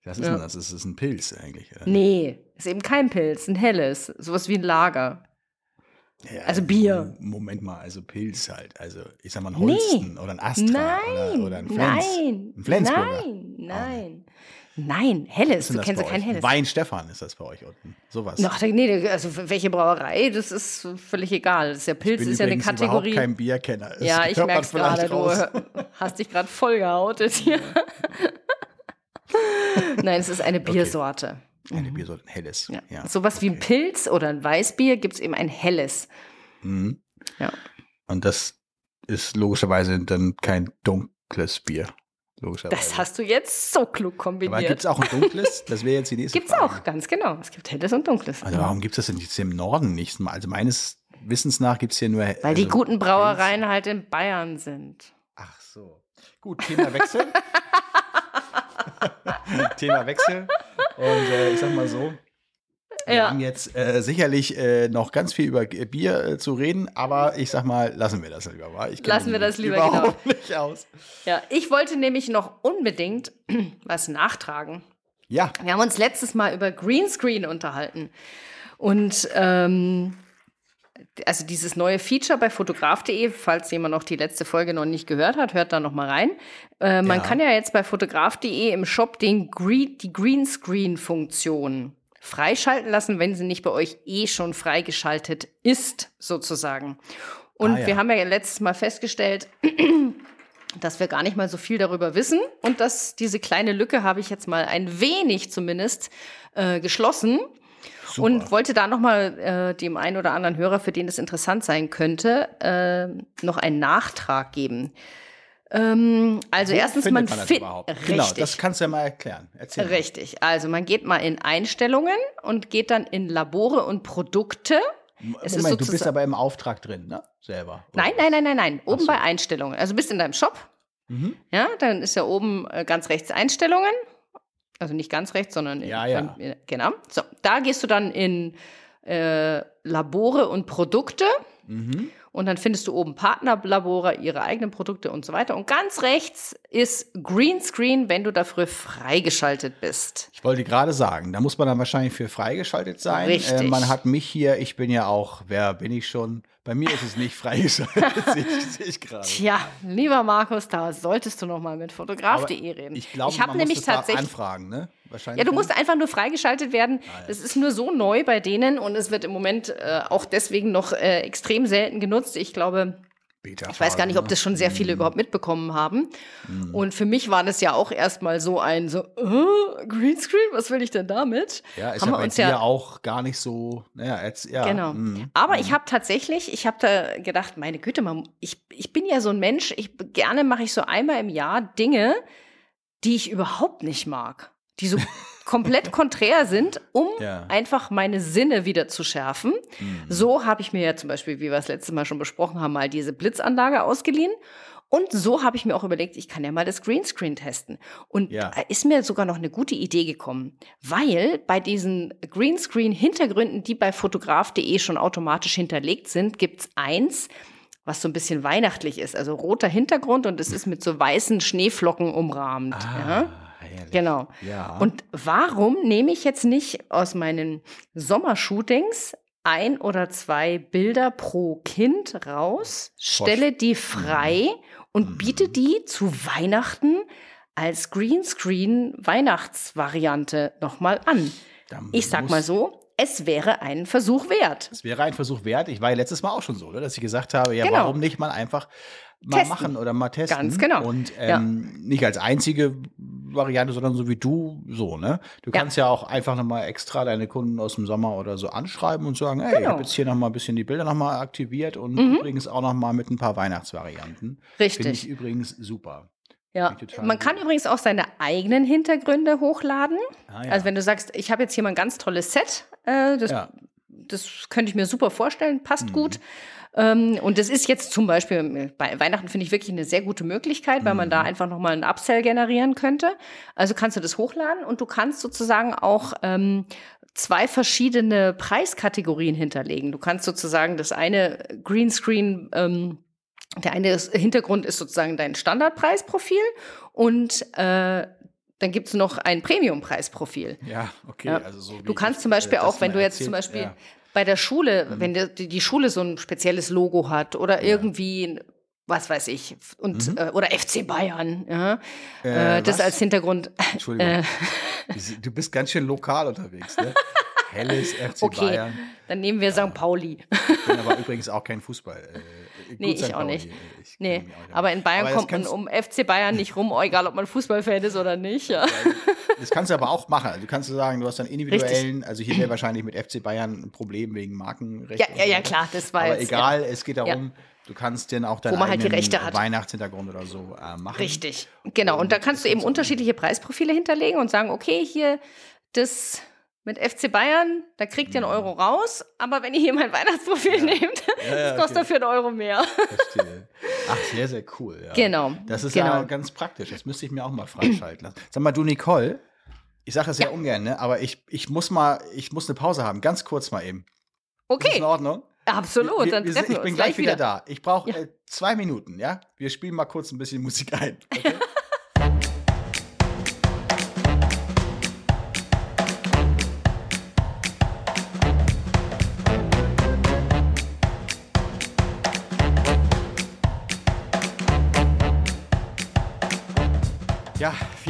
Was ist Ja. denn das? Das ist ein Pilz eigentlich. oder? Nee, ist eben kein Pilz, ein helles. Sowas wie ein Lager. Ja, also Bier. Moment mal, also Pilz halt. Also ich sag mal ein Nee. Holsten oder ein Astra Nein, oder, oder ein Flens. nein, Ein Flensburger. nein, nein. Nein, helles. Du kennst ja kein helles. Wein Stefan ist das bei euch unten. Sowas. Ach, nee, also welche Brauerei, das ist völlig egal. Das ist ja Pilz, bin ist ja eine Kategorie. überhaupt kein Bierkenner. Das ja, ich vielleicht gerade, du [laughs] hast dich gerade voll geoutet hier. [laughs] Nein, es ist eine Biersorte. Eine Biersorte, ein helles. Ja. Ja. Sowas wie ein Pilz oder ein Weißbier gibt es eben ein helles. Mhm. Ja. Und das ist logischerweise dann kein dunkles Bier. Logischerweise. Das hast du jetzt so klug Aber kombiniert. gibt es auch ein dunkles? Das wäre jetzt die nächste Gibt's Frage. auch, ganz genau. Es gibt helles und dunkles. Also warum gibt es das denn jetzt im Norden nicht? Also meines Wissens nach gibt es hier nur. Weil die also, guten Brauereien halt in Bayern sind. Ach so. Gut, Thema Wechsel. [laughs] Thema Wechsel. Und äh, ich sag mal so, wir Ja. haben jetzt äh, sicherlich äh, noch ganz viel über Bier äh, zu reden, aber ich sag mal, lassen wir das lieber mal. Lassen wir das lieber, überhaupt [laughs] nicht aus. Ja, ich wollte nämlich noch unbedingt [clears throat] was nachtragen. Ja, Wir haben uns letztes Mal über Greenscreen unterhalten. Und ähm, also dieses neue Feature bei fotograf.de, falls jemand noch die letzte Folge noch nicht gehört hat, hört da noch mal rein. Äh, man Ja. kann ja jetzt bei fotograf.de im Shop den Green, die Greenscreen-Funktion freischalten lassen, wenn sie nicht bei euch eh schon freigeschaltet ist, sozusagen. Und Ah, ja. wir haben ja letztes Mal festgestellt, [clears throat] dass wir gar nicht mal so viel darüber wissen und dass diese kleine Lücke habe ich jetzt mal ein wenig zumindest äh, geschlossen super. und wollte da noch mal äh, dem einen oder anderen Hörer, für den das interessant sein könnte, äh, noch einen Nachtrag geben. Ähm, also Wo erstens, man, man findet. Genau, das kannst du ja mal erklären. Erzähl mal. Richtig. Also man geht mal in Einstellungen und geht dann in Labore und Produkte. Es Moment, du bist aber im Auftrag drin, ne? Selber. oder Nein, nein, nein, nein, nein. Oben so. bei Einstellungen. Also bist in deinem Shop. Mhm. Ja, dann ist ja oben äh, ganz rechts Einstellungen. Also nicht ganz rechts, sondern in, Ja, ja. in- genau. So, da gehst du dann in äh, Labore und Produkte Mhm. Und dann findest du oben Partnerlabore, ihre eigenen Produkte und so weiter. Und ganz rechts ist Greenscreen, wenn du dafür freigeschaltet bist. Ich wollte gerade sagen, da muss man dann wahrscheinlich für freigeschaltet sein. Richtig. Äh, man hat mich hier, ich bin ja auch, wer bin ich schon? Bei mir ist es nicht freigeschaltet, [laughs] sehe ich, sehe ich gerade. Tja, lieber Markus, da solltest du noch mal mit fotograf.de reden. Ich glaube, ich habe nämlich tatsächlich anfragen, ne? Wahrscheinlich. Ja, du musst einfach nur freigeschaltet werden. Ah, Das ist nur so neu bei denen und es wird im Moment äh, auch deswegen noch äh, extrem selten genutzt. Ich glaube, ich weiß gar nicht, ob das schon sehr Mhm. viele überhaupt mitbekommen haben. Und für mich war das ja auch erstmal so ein so äh, Greenscreen, was will ich denn damit? Ja, ist haben ja wir uns ja auch gar nicht so, naja, jetzt, ja. Genau. mm. Aber ich habe tatsächlich, ich habe da gedacht, meine Güte, man, ich, ich bin ja so ein Mensch, ich gerne mache ich so einmal im Jahr Dinge, die ich überhaupt nicht mag, die so [laughs] komplett [laughs] konträr sind, um Ja. einfach meine Sinne wieder zu schärfen. Mhm. So habe ich mir ja zum Beispiel, wie wir es letztes Mal schon besprochen haben, mal diese Blitzanlage ausgeliehen. Und so habe ich mir auch überlegt, ich kann ja mal das Greenscreen testen. Und Ja. da ist mir sogar noch eine gute Idee gekommen, weil bei diesen Greenscreen-Hintergründen, die bei fotograf.de schon automatisch hinterlegt sind, gibt's eins, was so ein bisschen weihnachtlich ist. Also roter Hintergrund und es ist mit so weißen Schneeflocken umrahmt. Ah, ja? Herrlich. Genau. Ja. Und warum nehme ich jetzt nicht aus meinen Sommershootings ein oder zwei Bilder pro Kind raus, stelle die frei und biete die zu Weihnachten als Greenscreen-Weihnachtsvariante nochmal an? Ich sag mal so, es wäre einen Versuch wert. Es wäre ein Versuch wert. Ich war ja letztes Mal auch schon so, ne, dass ich gesagt habe, ja, Genau. warum nicht mal einfach mal Testen. machen oder mal testen. Ganz genau. Und Ja. ähm, nicht als einzige Variante, sondern so wie du, so, ne? Du Ja. kannst ja auch einfach nochmal extra deine Kunden aus dem Sommer oder so anschreiben und sagen, hey, ich Genau. habe jetzt hier nochmal ein bisschen die Bilder nochmal aktiviert und Mhm. übrigens auch nochmal mit ein paar Weihnachtsvarianten. Richtig. Finde ich übrigens super. Ja. Ich Man kann gut. übrigens auch seine eigenen Hintergründe hochladen. Ah, ja. Also wenn du sagst, ich habe jetzt hier mal ein ganz tolles Set, äh, das, Ja. das könnte ich mir super vorstellen, passt Mhm. gut. Ähm, und das ist jetzt zum Beispiel bei Weihnachten finde ich wirklich eine sehr gute Möglichkeit, weil Mhm. man da einfach nochmal einen Upsell generieren könnte. Also kannst du das hochladen und du kannst sozusagen auch ähm, zwei verschiedene Preiskategorien hinterlegen. Du kannst sozusagen das eine Greenscreen ähm, der eine ist, Hintergrund ist sozusagen dein Standardpreisprofil und äh, dann gibt es noch ein Premium-Preisprofil. Ja, okay. Ja. Also so Du kannst zum Beispiel äh, auch, wenn du jetzt erzählt- zum Beispiel ja. Mhm. bei der Schule, wenn die, die Schule so ein spezielles Logo hat oder irgendwie, was weiß ich, und, äh, oder FC Bayern, ja, Mhm. Äh, äh, das was? als Hintergrund. Entschuldigung. [laughs] Äh. Du bist ganz schön lokal unterwegs, ne? Helles FC [laughs] Okay, Bayern. dann nehmen wir St. Pauli. Ich bin aber [laughs] übrigens auch kein Fußball. Nee, ich auch nicht. ich Nee, auch aber in Bayern Aber kommt man um FC Bayern nicht rum, egal ob man Fußballfan ist oder nicht. Ja. Das kannst du aber auch machen. Also du kannst sagen, du hast dann individuellen, also hier wäre wahrscheinlich mit FC Bayern ein Problem wegen Markenrecht. Ja, und ja, ja, weiter. klar, das war Aber jetzt, egal, es geht darum, Ja. du kannst dann auch deinen halt. Weihnachtshintergrund oder so äh, machen. Richtig, genau. Und da kannst du eben unterschiedliche Preisprofile hinterlegen und sagen, okay, hier das mit FC Bayern, da kriegt ihr einen Euro raus, aber wenn ihr hier mein Weihnachtsprofil nehmt, Ja, ja, das kostet okay. dafür einen Euro mehr. Verstehe. Ach, sehr, sehr cool. Ja. Genau, Das ist ja genau. ganz praktisch. Das müsste ich mir auch mal freischalten lassen. Sag mal, du Nicole, ich sage das ja. Ja. ungern, ne? aber ich, ich muss mal, ich muss eine Pause haben, ganz kurz mal eben. Ist das Okay, in Ordnung? absolut, Wir- wir, treffen sind- wir ich bin gleich wieder, wieder. da. Ich brauche Ja. äh, zwei Minuten, ja? Wir spielen mal kurz ein bisschen Musik ein. Okay? [laughs]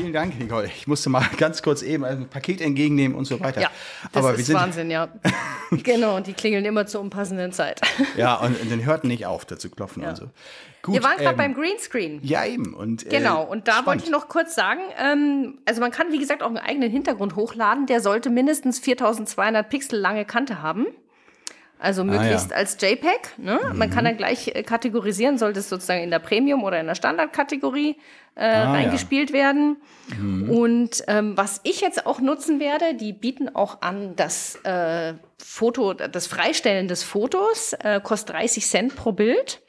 vielen Dank, Nicole. Ich musste mal [laughs] ganz kurz eben ein Paket entgegennehmen und so weiter. Ja, das Aber wir ist sind, Wahnsinn, ja. [laughs] genau, und die klingeln immer zur unpassenden Zeit. Ja, und, und dann hörten nicht auf, da zu klopfen Ja. und so. Gut, wir waren gerade ähm, beim Greenscreen. Ja, eben. Und, äh, Genau, und da spannend. wollte ich noch kurz sagen, ähm, also man kann, wie gesagt, auch einen eigenen Hintergrund hochladen, der sollte mindestens 4200 Pixel lange Kante haben. Also möglichst Ah, ja. als JPEG. Ne? Man kann dann gleich kategorisieren, sollte es sozusagen in der Premium- oder in der Standardkategorie äh, Ah, ja. Mhm. reingespielt werden. Und ähm, was ich jetzt auch nutzen werde, die bieten auch an, das äh, Foto, das Freistellen des Fotos äh, kostet 30 Cent pro Bild.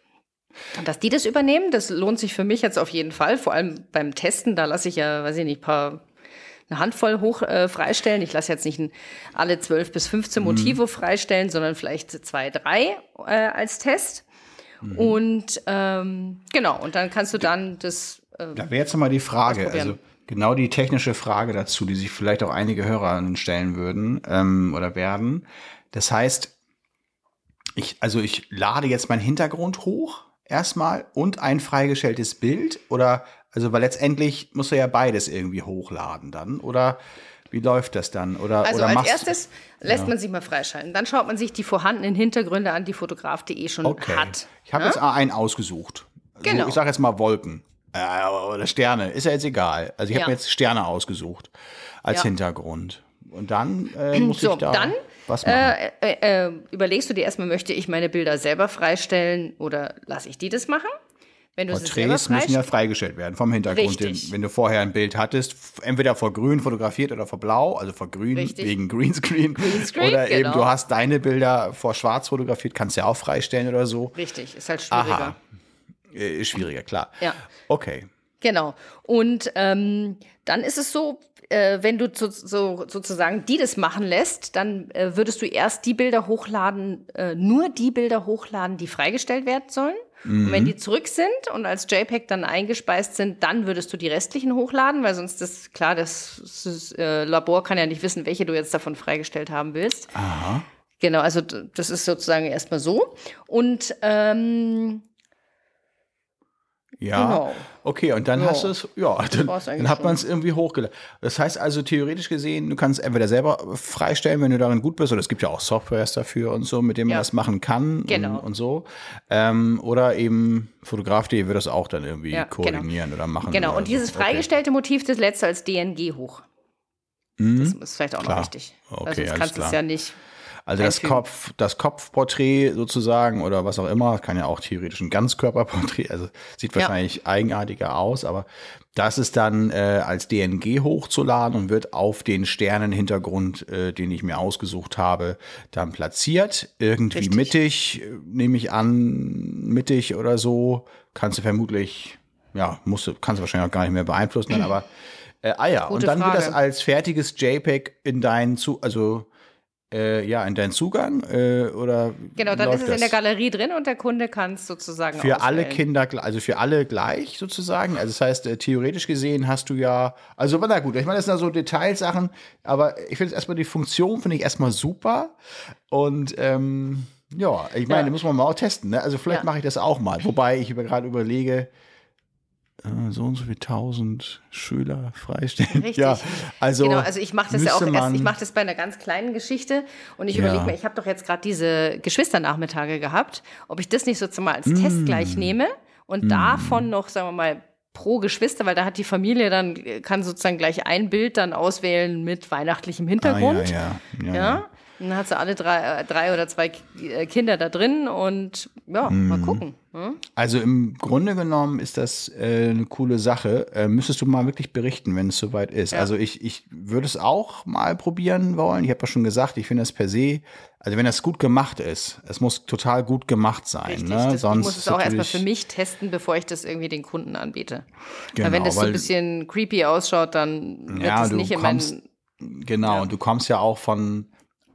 Und dass die das übernehmen, das lohnt sich für mich jetzt auf jeden Fall. Vor allem beim Testen, da lasse ich ja, weiß ich nicht, paar, eine Handvoll hoch äh, freistellen. Ich lasse jetzt nicht alle 12 bis 15 Motive freistellen, sondern vielleicht zwei, drei äh, als Test. Und ähm, genau, und dann kannst du dann das. Äh, Da wäre jetzt noch mal die Frage, also genau die technische Frage dazu, die sich vielleicht auch einige Hörer stellen würden ähm, oder werden. Das heißt, ich, also ich lade jetzt meinen Hintergrund hoch erstmal und ein freigestelltes Bild oder also weil letztendlich musst du ja beides irgendwie hochladen dann oder wie läuft das dann oder also oder als erstes lässt man sich mal freischalten. Dann schaut man sich die vorhandenen Hintergründe an, die fotograf.de schon okay hat. ich habe Ja? jetzt einen ausgesucht also Genau. ich sage jetzt mal Wolken äh, oder Sterne ist ja jetzt egal also ich habe Ja. mir jetzt Sterne ausgesucht als Ja. Hintergrund und dann äh, muss So, ich da dann was machen äh, äh, äh, überlegst du dir erstmal, möchte ich meine Bilder selber freistellen oder lasse ich die das machen? Wenn du Porträts müssen ja freigestellt werden vom Hintergrund. Den, wenn du vorher ein Bild hattest, entweder vor grün fotografiert oder vor blau, also vor grün Richtig. wegen Greenscreen. Greenscreen, oder eben genau. du hast deine Bilder vor schwarz fotografiert, kannst du ja auch freistellen oder so. Richtig, ist halt schwieriger. Aha. Äh, Ist schwieriger, klar. Ja. Okay. Genau. Und ähm, dann ist es so, äh, wenn du so, so, sozusagen die das machen lässt, dann äh, würdest du erst die Bilder hochladen, äh, nur die Bilder hochladen, die freigestellt werden sollen. Und wenn die zurück sind und als JPEG dann eingespeist sind, dann würdest du die restlichen hochladen, weil sonst ist klar, das, das äh, Labor kann ja nicht wissen, welche du jetzt davon freigestellt haben willst. Aha. Genau, also das ist sozusagen erstmal so. Und ähm, Ja. Genau. Okay, und dann Ja. hast du es, ja, dann, dann hat man es irgendwie hochgeladen. Das heißt also theoretisch gesehen, du kannst entweder selber freistellen, wenn du darin gut bist, oder es gibt ja auch Softwares dafür und so, mit denen man Ja. das machen kann Genau. und, und so. Ähm, oder eben Fotograf.de wird das auch dann irgendwie Ja, genau. koordinieren oder machen. Genau, oder und dieses so. Okay. freigestellte Motiv, das lädst du als DNG hoch. Mhm. Das ist vielleicht auch Klar. noch wichtig. Okay, also das kannst du es ja nicht. Also das. Kopf, das Kopfporträt sozusagen oder was auch immer, kann ja auch theoretisch ein Ganzkörperporträt, also sieht Ja. wahrscheinlich eigenartiger aus, aber das ist dann äh, als DNG hochzuladen und wird auf den Sternenhintergrund, äh, den ich mir ausgesucht habe, dann platziert. Irgendwie Richtig. mittig, nehme ich an, mittig oder so. Kannst du vermutlich, ja, musst du, kannst du wahrscheinlich auch gar nicht mehr beeinflussen, dann, aber äh, ah ja, und Gute dann wird das Frage. als fertiges JPEG in deinen zu, also äh, ja, in deinen Zugang äh, oder Genau, dann ist es das? in der Galerie drin und der Kunde kann es sozusagen Für auswählen. alle Kinder, also für alle gleich sozusagen. Also das heißt, äh, theoretisch gesehen hast du ja, also na gut, ich meine, das sind ja so Detailsachen, aber ich finde erstmal die Funktion, finde ich erstmal super und ähm, ja, ich meine, ja. muss man mal auch testen. Ne? Also vielleicht ja. mache ich das auch mal. Wobei ich über, gerade überlege, so und so viele tausend Schüler freistellen. Richtig. Ja, also, genau, also ich mache das ja auch erst, ich mache das bei einer ganz kleinen Geschichte und ich ja. überlege mir, ich habe doch jetzt gerade diese Geschwisternachmittage gehabt, ob ich das nicht so mal als mm. Test gleich nehme und mm. davon noch, sagen wir mal, pro Geschwister, weil da hat die Familie dann, kann sozusagen gleich ein Bild dann auswählen mit weihnachtlichem Hintergrund. Ah, ja, ja, ja, ja. Dann hat sie alle drei, äh, drei oder zwei äh, Kinder da drin und ja, mm. mal mhm. gucken. Hm? Also im Grunde genommen ist das äh, eine coole Sache. Äh, müsstest du mal wirklich berichten, wenn es soweit ist. Ja. Also ich, ich würde es auch mal probieren wollen. Ich habe ja schon gesagt, ich finde das per se, also wenn das gut gemacht ist, es muss total gut gemacht sein. Richtig, ne? das, Sonst ich muss es auch erstmal für mich testen, bevor ich das irgendwie den Kunden anbiete. Genau, weil wenn das so ein bisschen creepy ausschaut, dann wird ja, das nicht in meinen Genau, ja. und du kommst ja auch von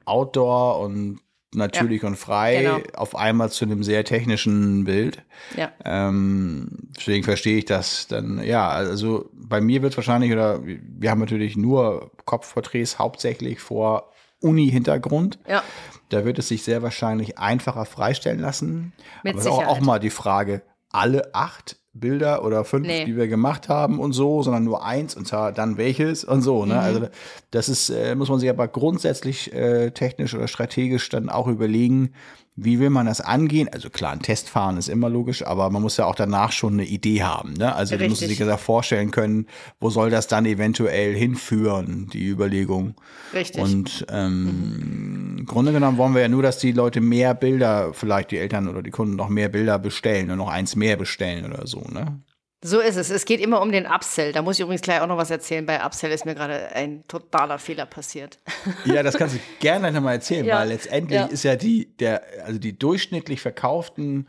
Outdoor und natürlich ja, und frei genau. auf einmal zu einem sehr technischen Bild. Ja. Ähm, deswegen verstehe ich das dann, ja, also bei mir wird wahrscheinlich, oder wir haben natürlich nur Kopfporträts hauptsächlich vor Uni-Hintergrund. Ja. Da wird es sich sehr wahrscheinlich einfacher freistellen lassen. Mit Aber Sicherheit. auch, auch mal die Frage, alle acht Bilder oder fünf, nee. die wir gemacht haben und so, sondern nur eins und zwar dann welches und so. Ne? Mhm. Also das ist, äh, muss man sich aber grundsätzlich äh, technisch oder strategisch dann auch überlegen, wie will man das angehen? Also klar, ein Test fahren ist immer logisch, aber man muss ja auch danach schon eine Idee haben. Ne? Also du musst sich ja vorstellen können, wo soll das dann eventuell hinführen, die Überlegung. Richtig. Und ähm, mhm. im Grunde genommen wollen wir ja nur, dass die Leute mehr Bilder, vielleicht die Eltern oder die Kunden noch mehr Bilder bestellen und noch eins mehr bestellen oder so. Ne? So ist es. Es geht immer um den Upsell. Da muss ich übrigens gleich auch noch was erzählen. Bei Upsell ist mir gerade ein totaler Fehler passiert. [laughs] Ja, das kannst du gerne noch mal erzählen, ja. weil letztendlich ja. ist ja die, der, also die durchschnittlich verkauften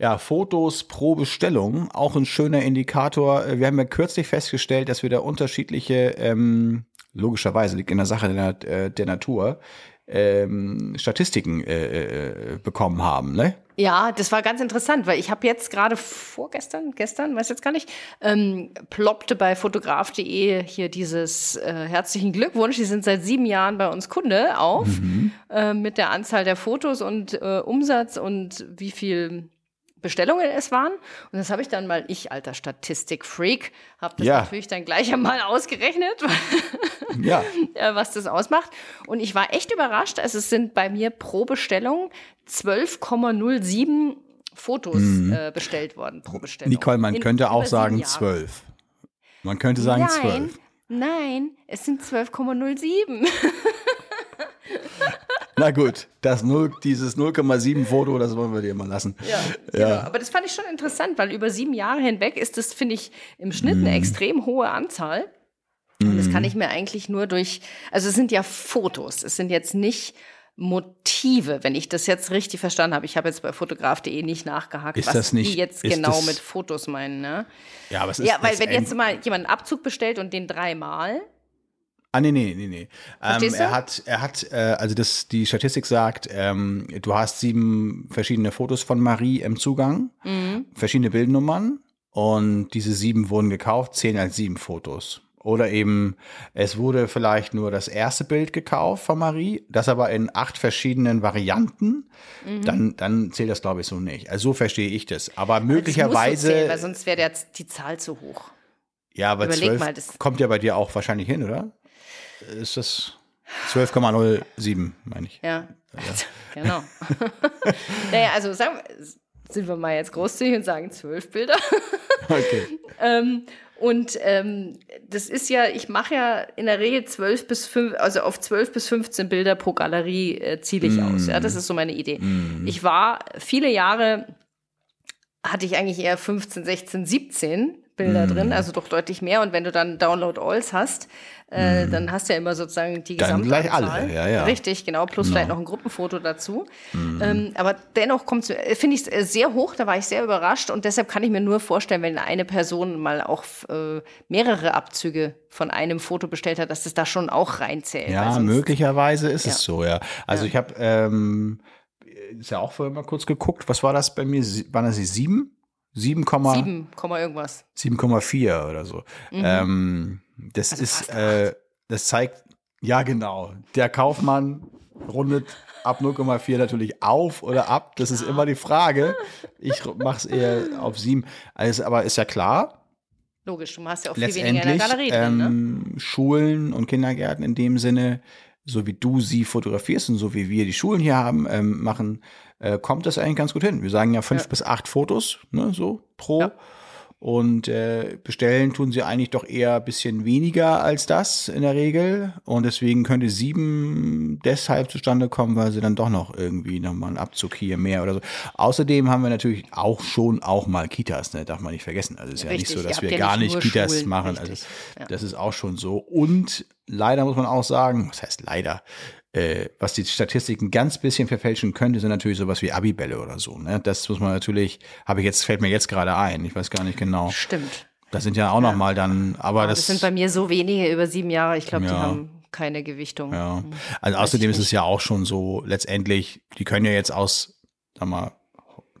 ja, Fotos pro Bestellung auch ein schöner Indikator. Wir haben ja kürzlich festgestellt, dass wir da unterschiedliche, ähm, logischerweise liegt in der Sache der, äh, der Natur, ähm, Statistiken äh, äh, bekommen haben, ne? Ja, das war ganz interessant, weil ich habe jetzt gerade vorgestern, gestern, weiß jetzt gar nicht, ähm, ploppte bei fotograf.de hier dieses äh, herzlichen Glückwunsch. Sie sind seit sieben Jahren bei uns Kunde auf mhm. äh, mit der Anzahl der Fotos und äh, Umsatz und wie viel Bestellungen es waren. Und das habe ich dann mal, ich alter Statistikfreak, habe das ja. natürlich dann gleich [laughs] einmal ausgerechnet, [laughs] ja. was das ausmacht. Und ich war echt überrascht. Also es sind bei mir pro Bestellung 12,07 Fotos mhm. äh, bestellt worden pro Bestellung. Nicole, man in, könnte auch sagen 12. Man könnte sagen nein, 12. Nein, es sind 12,07. [laughs] Na gut, das 0, dieses 0,7 Foto, das wollen wir dir mal lassen. Ja, ja. Genau. aber das fand ich schon interessant, weil über sieben Jahre hinweg ist das, finde ich, im Schnitt eine mhm. extrem hohe Anzahl. Und das kann ich mir eigentlich nur durch, also es sind ja Fotos, es sind jetzt nicht Motive, wenn ich das jetzt richtig verstanden habe. Ich habe jetzt bei fotograf.de nicht nachgehakt, ist was nicht, die jetzt genau mit Fotos meinen. Ne? Ja, aber es ist Ja, weil wenn jetzt mal jemand einen Abzug bestellt und den dreimal, Ah, nee, nee, nee, nee. Ähm, er hat, er hat, äh, also das, die Statistik sagt, ähm, du hast sieben verschiedene Fotos von Marie im Zugang, mhm. verschiedene Bildnummern und diese sieben wurden gekauft, zählen als sieben Fotos. Oder eben, es wurde vielleicht nur das erste Bild gekauft von Marie, das aber in acht verschiedenen Varianten, mhm. dann, dann zählt das, glaube ich, so nicht. Also so verstehe ich das. Aber möglicherweise. Das zählen, weil sonst wäre die Zahl zu hoch. Ja, aber Überleg 12 mal, das kommt ja bei dir auch wahrscheinlich hin, oder? Ist das 12,07, meine ich. Ja, ja. [laughs] genau. [laughs] naja, also sagen sind wir mal jetzt großzügig und sagen zwölf Bilder. [laughs] okay. ähm, und ähm, das ist ja, ich mache ja in der Regel zwölf bis fünf, also auf zwölf bis 15 Bilder pro Galerie äh, ziele ich mm. aus. Ja, das ist so meine Idee. Mm. Ich war viele Jahre, hatte ich eigentlich eher 15, 16, 17 Bilder drin, also doch deutlich mehr. Und wenn du dann Download Alls hast, äh, dann hast du ja immer sozusagen die Dann Gesamtanzahl. gleich alle, ja, ja. Richtig, genau, plus vielleicht noch ein Gruppenfoto dazu. Ähm, aber dennoch kommt es, finde ich es sehr hoch, da war ich sehr überrascht und deshalb kann ich mir nur vorstellen, wenn eine Person mal auch äh, mehrere Abzüge von einem Foto bestellt hat, dass das da schon auch reinzählt. Ja, sonst- möglicherweise ist Ja. es so, ja. Also ich habe, ähm, ist ja auch vorher mal kurz geguckt, was war das bei mir? Waren das die sieben? 7, Sieben Komma irgendwas. 7,4 oder so. Ähm, das Also ist, äh, das zeigt, ja genau, der Kaufmann rundet ab 0,4 natürlich auf oder ab. Das ist immer die Frage. Ich mache es eher auf 7. Also, aber ist ja klar, Logisch, du hast ja auch viel weniger in der Galerie drin, ne? ähm, Schulen und Kindergärten in dem Sinne, so wie du sie fotografierst und so wie wir die Schulen hier haben, ähm, machen, äh, kommt das eigentlich ganz gut hin. Wir sagen ja fünf Ja. bis acht Fotos, ne, so pro. Ja. Und äh, bestellen tun sie eigentlich doch eher ein bisschen weniger als das in der Regel. Und deswegen könnte sieben deshalb zustande kommen, weil sie dann doch noch irgendwie nochmal einen Abzug hier mehr oder so. Außerdem haben wir natürlich auch schon auch mal Kitas, ne? darf man nicht vergessen. Also es ist ja Richtig, nicht so, dass wir ja gar nicht nicht Kitas Schulen, machen. richtig, Also ja. das ist auch schon so. Und leider muss man auch sagen, was heißt leider, äh, was die Statistiken ganz bisschen verfälschen könnte, sind natürlich sowas wie Abibälle oder so. Ne? Das muss man natürlich, habe ich jetzt, fällt mir jetzt gerade ein. Ich weiß gar nicht genau. Stimmt. Das sind ja auch noch mal dann, aber Aber das, das sind bei mir so wenige über sieben Jahre. Ich glaube, die Ja. haben keine Gewichtung. ja. Also außerdem ist es ja auch schon so, letztendlich, die können ja jetzt aus, sag mal,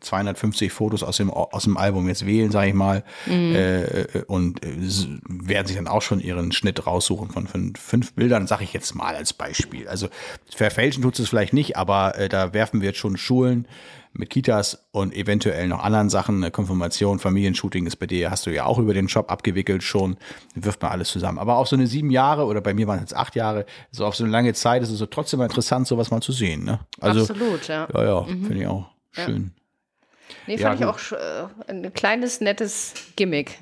250 Fotos aus dem, aus dem Album jetzt wählen, sage ich mal, äh, äh, und äh, werden sich dann auch schon ihren Schnitt raussuchen von fünf, fünf Bildern, sage ich jetzt mal als Beispiel. Also verfälschen tut es vielleicht nicht, aber äh, da werfen wir jetzt schon Schulen mit Kitas und eventuell noch anderen Sachen, eine Konfirmation, Familienshooting ist bei dir, hast du ja auch über den Shop abgewickelt schon, wirft man alles zusammen. Aber auf so eine sieben Jahre oder bei mir waren es jetzt acht Jahre, so auf so eine lange Zeit ist es so trotzdem interessant, sowas mal zu sehen. Ne? Also, Absolut, ja. ja, ja, finde ich auch schön. Nee, Ja, fand ich gut. auch äh, ein kleines, nettes Gimmick.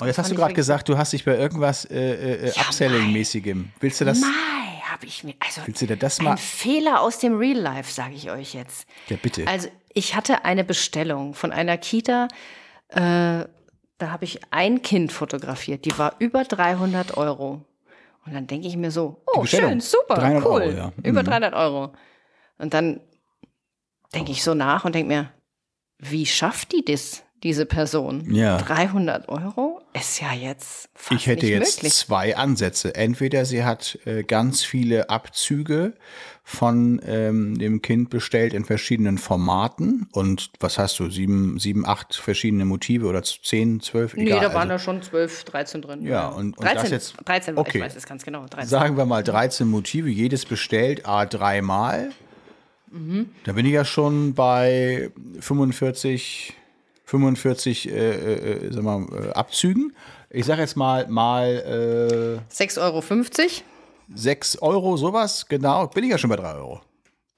Und jetzt hast du ich gerade gesagt, du hast dich bei irgendwas äh, äh, Upselling-mäßigem. Willst du das? Mai habe ich mir. Also, Willst du dir das mal? ein Fehler aus dem Real Life, sage ich euch jetzt. Ja, bitte. Also, ich hatte eine Bestellung von einer Kita. Äh, da habe ich ein Kind fotografiert. Die war über 300 Euro. Und dann denke ich mir so, oh, schön, super, 300 cool. Euro, ja. Über Mhm. 300 Euro. Und dann denke ich so nach und denke mir, wie schafft die das, diese Person? Ja. 300 Euro ist ja jetzt fast Ich hätte nicht jetzt möglich. zwei Ansätze. Entweder sie hat äh, ganz viele Abzüge von ähm, dem Kind bestellt in verschiedenen Formaten und was hast du, sieben, sieben, acht verschiedene Motive oder zehn, zwölf, Nee, egal. da waren also, da schon 12, 13 drin. Ja, und- und 13, das jetzt- 13, war- okay. ich weiß es ganz genau. 13. sagen wir mal 13 Motive, jedes bestellt, a dreimal. Mhm. Da bin ich ja schon bei 45, 45 äh, äh, sag mal, äh, Abzügen. Ich sage jetzt mal mal äh, 6,50 Euro. 6 Euro, sowas, genau, bin ich ja schon bei 3 Euro.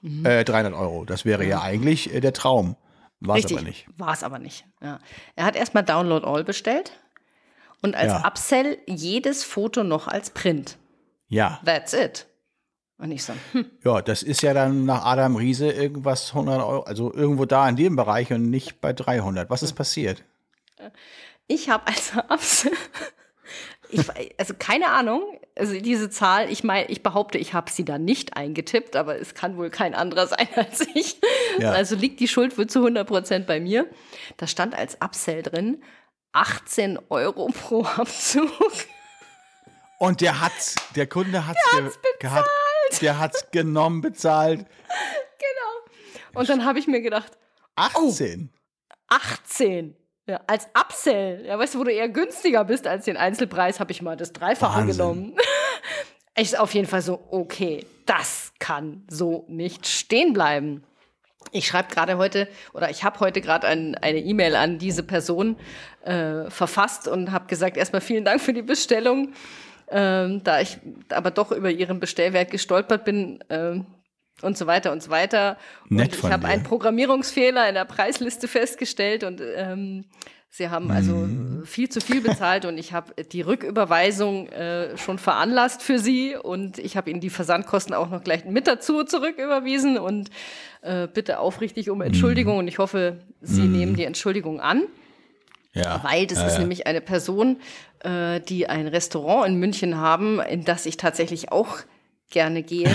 Mhm. Äh, 300 Euro. Das wäre ja eigentlich äh, der Traum. War es aber nicht. war es aber nicht. Ja. Er hat erstmal Download All bestellt und als Ja. Upsell jedes Foto noch als Print. Ja, That's it. Und ich so, hm, ja, das ist ja dann nach Adam Riese irgendwas 100 Euro, also irgendwo da in dem Bereich und nicht bei 300. Was ist passiert? ich habe als Upsell, [laughs] ich, also keine Ahnung, also diese Zahl, ich meine, ich behaupte, ich habe sie da nicht eingetippt, aber es kann wohl kein anderer [laughs] sein als ich. Ja. Also liegt die Schuld wohl zu 100 Prozent bei mir. Da stand als Upsell drin 18 Euro pro Abzug. Und der hat, der Kunde hat's, der hat, [laughs] der hat's genommen, bezahlt. Und dann habe ich mir gedacht, 18. 18. Ja, als Upsell. Ja, weißt du, wo du eher günstiger bist als den Einzelpreis, habe ich mal das Dreifache Wahnsinn. genommen. [laughs] Ich auf jeden Fall so, okay, das kann so nicht stehen bleiben. Ich schreibe gerade heute oder ich habe heute gerade ein, eine E-Mail an diese Person äh, verfasst und habe gesagt, erstmal vielen Dank für die Bestellung. Ähm, da ich aber doch über ihren Bestellwert gestolpert bin ähm, und so weiter und so weiter. Nett und ich habe einen Programmierungsfehler in der Preisliste festgestellt und ähm, sie haben also Mhm. viel zu viel bezahlt und ich habe die Rücküberweisung äh, schon veranlasst für sie und ich habe ihnen die Versandkosten auch noch gleich mit dazu zurücküberwiesen und äh, bitte aufrichtig um Entschuldigung Mhm. und ich hoffe, sie nehmen die Entschuldigung an. Ja. Weil das ja, ist ja. nämlich eine Person, äh, die ein Restaurant in München haben, in das ich tatsächlich auch gerne gehe. [laughs]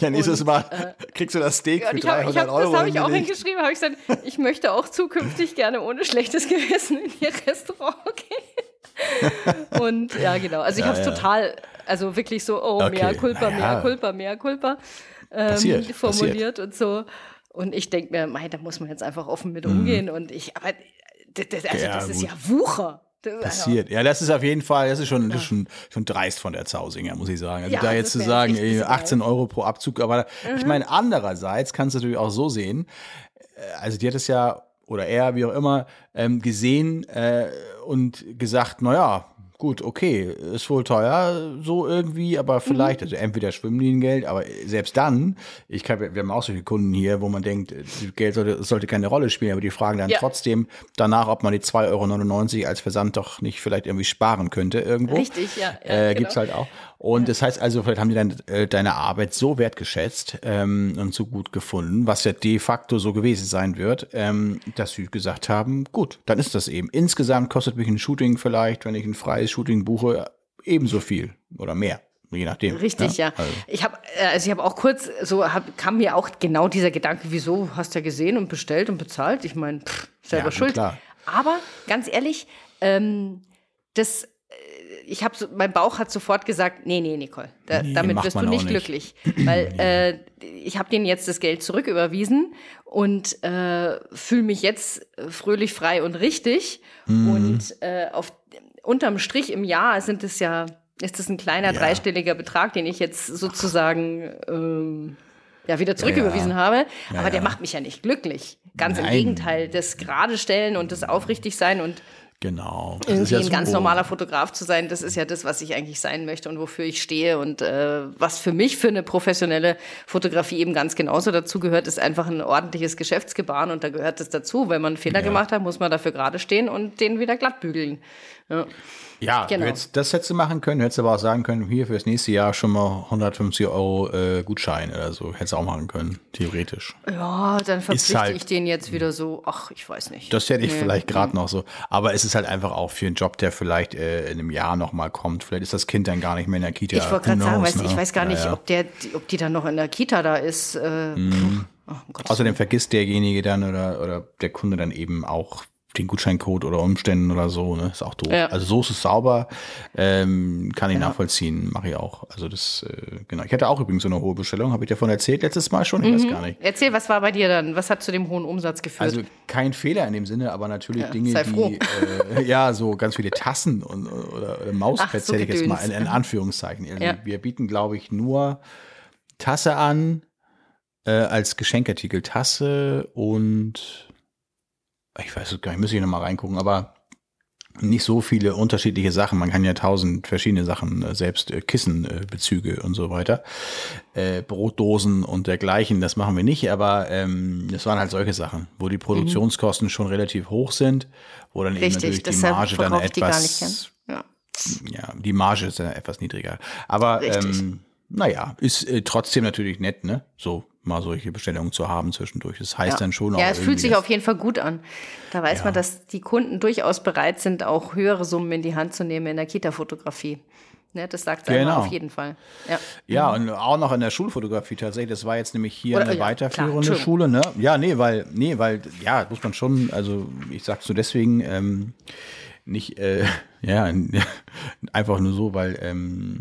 Ja, nächstes Und, Mal kriegst du das Steak Ja, für und ich hab, 300 ich hab, Euro das habe ich auch hingeschrieben, habe ich gesagt, ich möchte auch zukünftig gerne ohne schlechtes Gewissen in ihr Restaurant [laughs] gehen. und ja, genau. Also ich habe es ja. total, also wirklich so, oh, Okay, mehr Culpa, na mehr ja. Culpa, mehr Culpa ähm, Passiert, formuliert und so. Und ich denke mir, mei, da muss man jetzt einfach offen mit umgehen. Und ich, aber das, das, also. Ja, das ist gut. ja Wucher. Das, also, Passiert. Ja, das ist auf jeden Fall, das ist schon, das ist schon, schon dreist von der Zausinger, muss ich sagen. Also Ja, da jetzt zu sagen, echt ein ey, bisschen 18 Euro pro Abzug, aber ich Mhm. meine, andererseits kannst du natürlich auch so sehen, äh, also die hat es ja, oder er, wie auch immer, ähm, gesehen äh, und gesagt, naja, gut, okay, ist wohl teuer, so irgendwie, aber vielleicht, also entweder Schwimmliniengeld, aber selbst dann, ich kann, wir haben auch solche Kunden hier, wo man denkt, Geld sollte, sollte keine Rolle spielen, aber die fragen dann Ja. trotzdem danach, ob man die 2,99 Euro als Versand doch nicht vielleicht irgendwie sparen könnte irgendwo. Richtig, ja. ja Äh, genau. Gibt's halt auch. Und das heißt also, vielleicht haben die dein, äh, deine Arbeit so wertgeschätzt ähm, und so gut gefunden, was ja de facto so gewesen sein wird, ähm, dass sie gesagt haben, gut, dann ist das eben. Insgesamt kostet mich ein Shooting vielleicht, wenn ich ein freies Shooting buche, ebenso viel oder mehr, je nachdem. Richtig, ja. Also, Ich habe also ich habe auch kurz so hab, kam mir auch genau dieser Gedanke, wieso hast du ja gesehen und bestellt und bezahlt? Ich meine, selber Ja, schuld. klar. Aber ganz ehrlich, ähm, das äh, ich habe so, mein Bauch hat sofort gesagt, nee, nee, Nicole, da, Nee, damit wirst du nicht nicht. glücklich, [clears throat] weil äh, ich habe denen jetzt das Geld zurücküberwiesen und äh, fühle mich jetzt fröhlich, frei und richtig Mhm. und äh, auf unterm Strich im Jahr sind es ja ist es ein kleiner Ja. dreistelliger Betrag, den ich jetzt sozusagen ähm, ja wieder zurücküberwiesen ja. habe, Ja, aber der macht mich ja nicht glücklich. Ganz im Nein. Gegenteil, das gerade stellen und das aufrichtig sein und genau. Ist irgendwie ja ein ganz so. normaler Fotograf zu sein, das ist ja das, was ich eigentlich sein möchte und wofür ich stehe. Und äh, was für mich für eine professionelle Fotografie eben ganz genauso dazu gehört, ist einfach ein ordentliches Geschäftsgebaren und da gehört es dazu. Wenn man einen Fehler Ja. gemacht hat, muss man dafür gerade stehen und den wieder glatt bügeln. Ja. Ja, Genau. du hättest, das hättest du machen können, du hättest aber auch sagen können, hier fürs nächste Jahr schon mal 150 Euro äh, Gutschein oder so. Hättest du auch machen können, theoretisch. Ja, dann verpflichte halt- ich den jetzt wieder so, ach, ich weiß nicht. Das hätte ich Nee. vielleicht gerade noch so. Aber es ist halt einfach auch für einen Job, der vielleicht äh, in einem Jahr noch mal kommt. Vielleicht ist das Kind dann gar nicht mehr in der Kita. Ich wollte gerade sagen, knows, weißt, du, ich ne? weiß gar nicht, Ja, ja. ob der, die- ob die dann noch in der Kita da ist. Äh, Mhm. oh, Außerdem vergisst derjenige dann oder, oder der Kunde dann eben auch den Gutscheincode oder Umständen oder so, ne? Ist auch doof. Ja. Also so ist es sauber, ähm, kann ich nachvollziehen, mache ich auch. Also das, äh, genau. Ich hatte auch übrigens so eine hohe Bestellung, habe ich davon erzählt letztes Mal schon, ich weiß gar nicht. Erzähl, was war bei dir dann? Was hat zu dem hohen Umsatz geführt? Also kein Fehler in dem Sinne, aber natürlich Dinge, sei froh. die äh, ja so ganz viele Tassen und oder, oder Mauspads so hätte ich jetzt mal in, in Anführungszeichen. Also Ja. wir bieten, glaube ich, nur Tasse an äh, als Geschenkartikel Tasse und ich weiß es gar nicht, müsste ich noch mal reingucken, aber nicht so viele unterschiedliche Sachen. Man kann ja tausend verschiedene Sachen, äh, selbst äh, Kissenbezüge und so weiter, äh, Brotdosen und dergleichen. Das machen wir nicht, aber ähm, das waren halt solche Sachen, wo die Produktionskosten schon relativ hoch sind, wo dann eben Richtig, natürlich die Marge dann ich die gar etwas, nicht. Ja. ja, die Marge ist dann etwas niedriger. Aber ähm, naja, ist äh, trotzdem natürlich nett, ne? So mal solche Bestellungen zu haben zwischendurch. Das heißt Ja. dann schon auch. Ja, es fühlt sich auf jeden Fall gut an. Da weiß Ja. man, dass die Kunden durchaus bereit sind, auch höhere Summen in die Hand zu nehmen in der Kita-Fotografie. Ne, das sagt es Genau. auf jeden Fall. Ja. Ja, und auch noch in der Schulfotografie tatsächlich. Das war jetzt nämlich hier Oder- eine ja, klar, weiterführende Entschuldigung. Schule, ne? Ja, nee, weil, nee, weil, ja, muss man schon, also ich sag's nur deswegen, ähm, nicht, äh, [laughs] ja, [laughs] einfach nur so, weil ähm,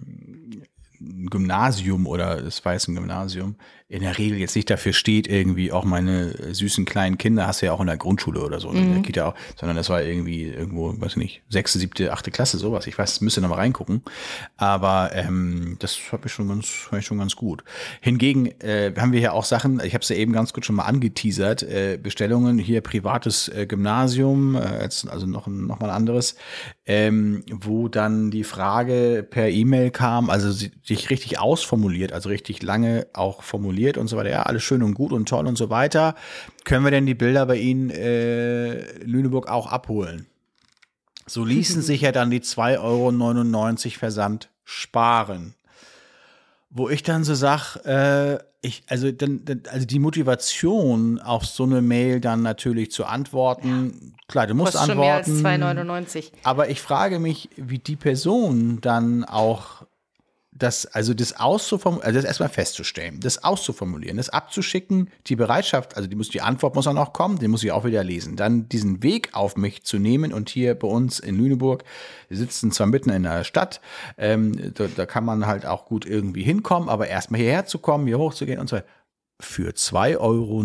Gymnasium oder das ein Gymnasium in der Regel jetzt nicht dafür steht, irgendwie auch meine süßen kleinen Kinder hast du ja auch in der Grundschule oder so, in der Kita auch, sondern das war irgendwie irgendwo, weiß ich nicht, sechste, siebte, achte Klasse, sowas. Ich weiß, müsste noch mal reingucken. Aber ähm, das fand ich schon ganz, ich schon ganz gut. Hingegen äh, haben wir ja auch Sachen, ich habe es ja eben ganz gut schon mal angeteasert, äh, Bestellungen hier privates äh, Gymnasium, äh, jetzt, also noch, noch mal anderes, ähm, wo dann die Frage per E-Mail kam, also sich richtig ausformuliert, also richtig lange auch formuliert und so weiter. Ja, alles schön und gut und toll und so weiter. Können wir denn die Bilder bei Ihnen äh, Lüneburg auch abholen? So ließen [laughs] sich ja dann die 2,99 Euro Versand sparen. wo ich dann so sag, äh, ich, also dann, also die Motivation auf so eine Mail dann natürlich zu antworten, klar, du musst Kostet schon antworten. mehr als 2,99. Aber ich frage mich, wie die Person dann auch das, also das auszuformulieren, also das erstmal festzustellen, das auszuformulieren, das abzuschicken, die Bereitschaft, also die muss, die Antwort muss auch noch kommen, den muss ich auch wieder lesen. Dann diesen Weg auf mich zu nehmen und hier bei uns in Lüneburg, wir sitzen zwar mitten in der Stadt, ähm, da, da kann man halt auch gut irgendwie hinkommen, aber erstmal hierher zu kommen, hier hochzugehen und so weiter. Für 2,99 Euro,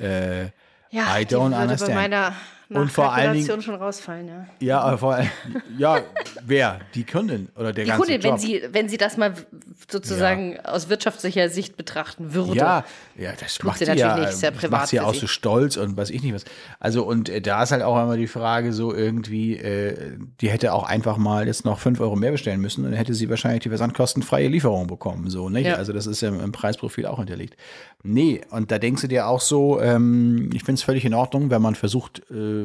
äh, Ja, I die don't understand. Meiner Und vor allen Dingen- schon rausfallen, ja. Ja, aber vor allem, [laughs] ja, wer? Die Kundin oder der Die ganze Kundin, Job? wenn sie, wenn sie das mal sozusagen aus wirtschaftlicher Sicht betrachten würde. Ja, ja, das macht sie natürlich ja, nicht, ja das privat macht sie auch sie. so stolz und weiß ich nicht was. Also und äh, da ist halt auch immer die Frage so irgendwie, äh, die hätte auch einfach mal jetzt noch fünf Euro mehr bestellen müssen und dann hätte sie wahrscheinlich die versandkostenfreie Lieferung bekommen, so, nicht? Ja. Also das ist ja im Preisprofil auch hinterlegt. Nee, und da denkst du dir auch so, ähm, ich finde es völlig in Ordnung, wenn man versucht, äh,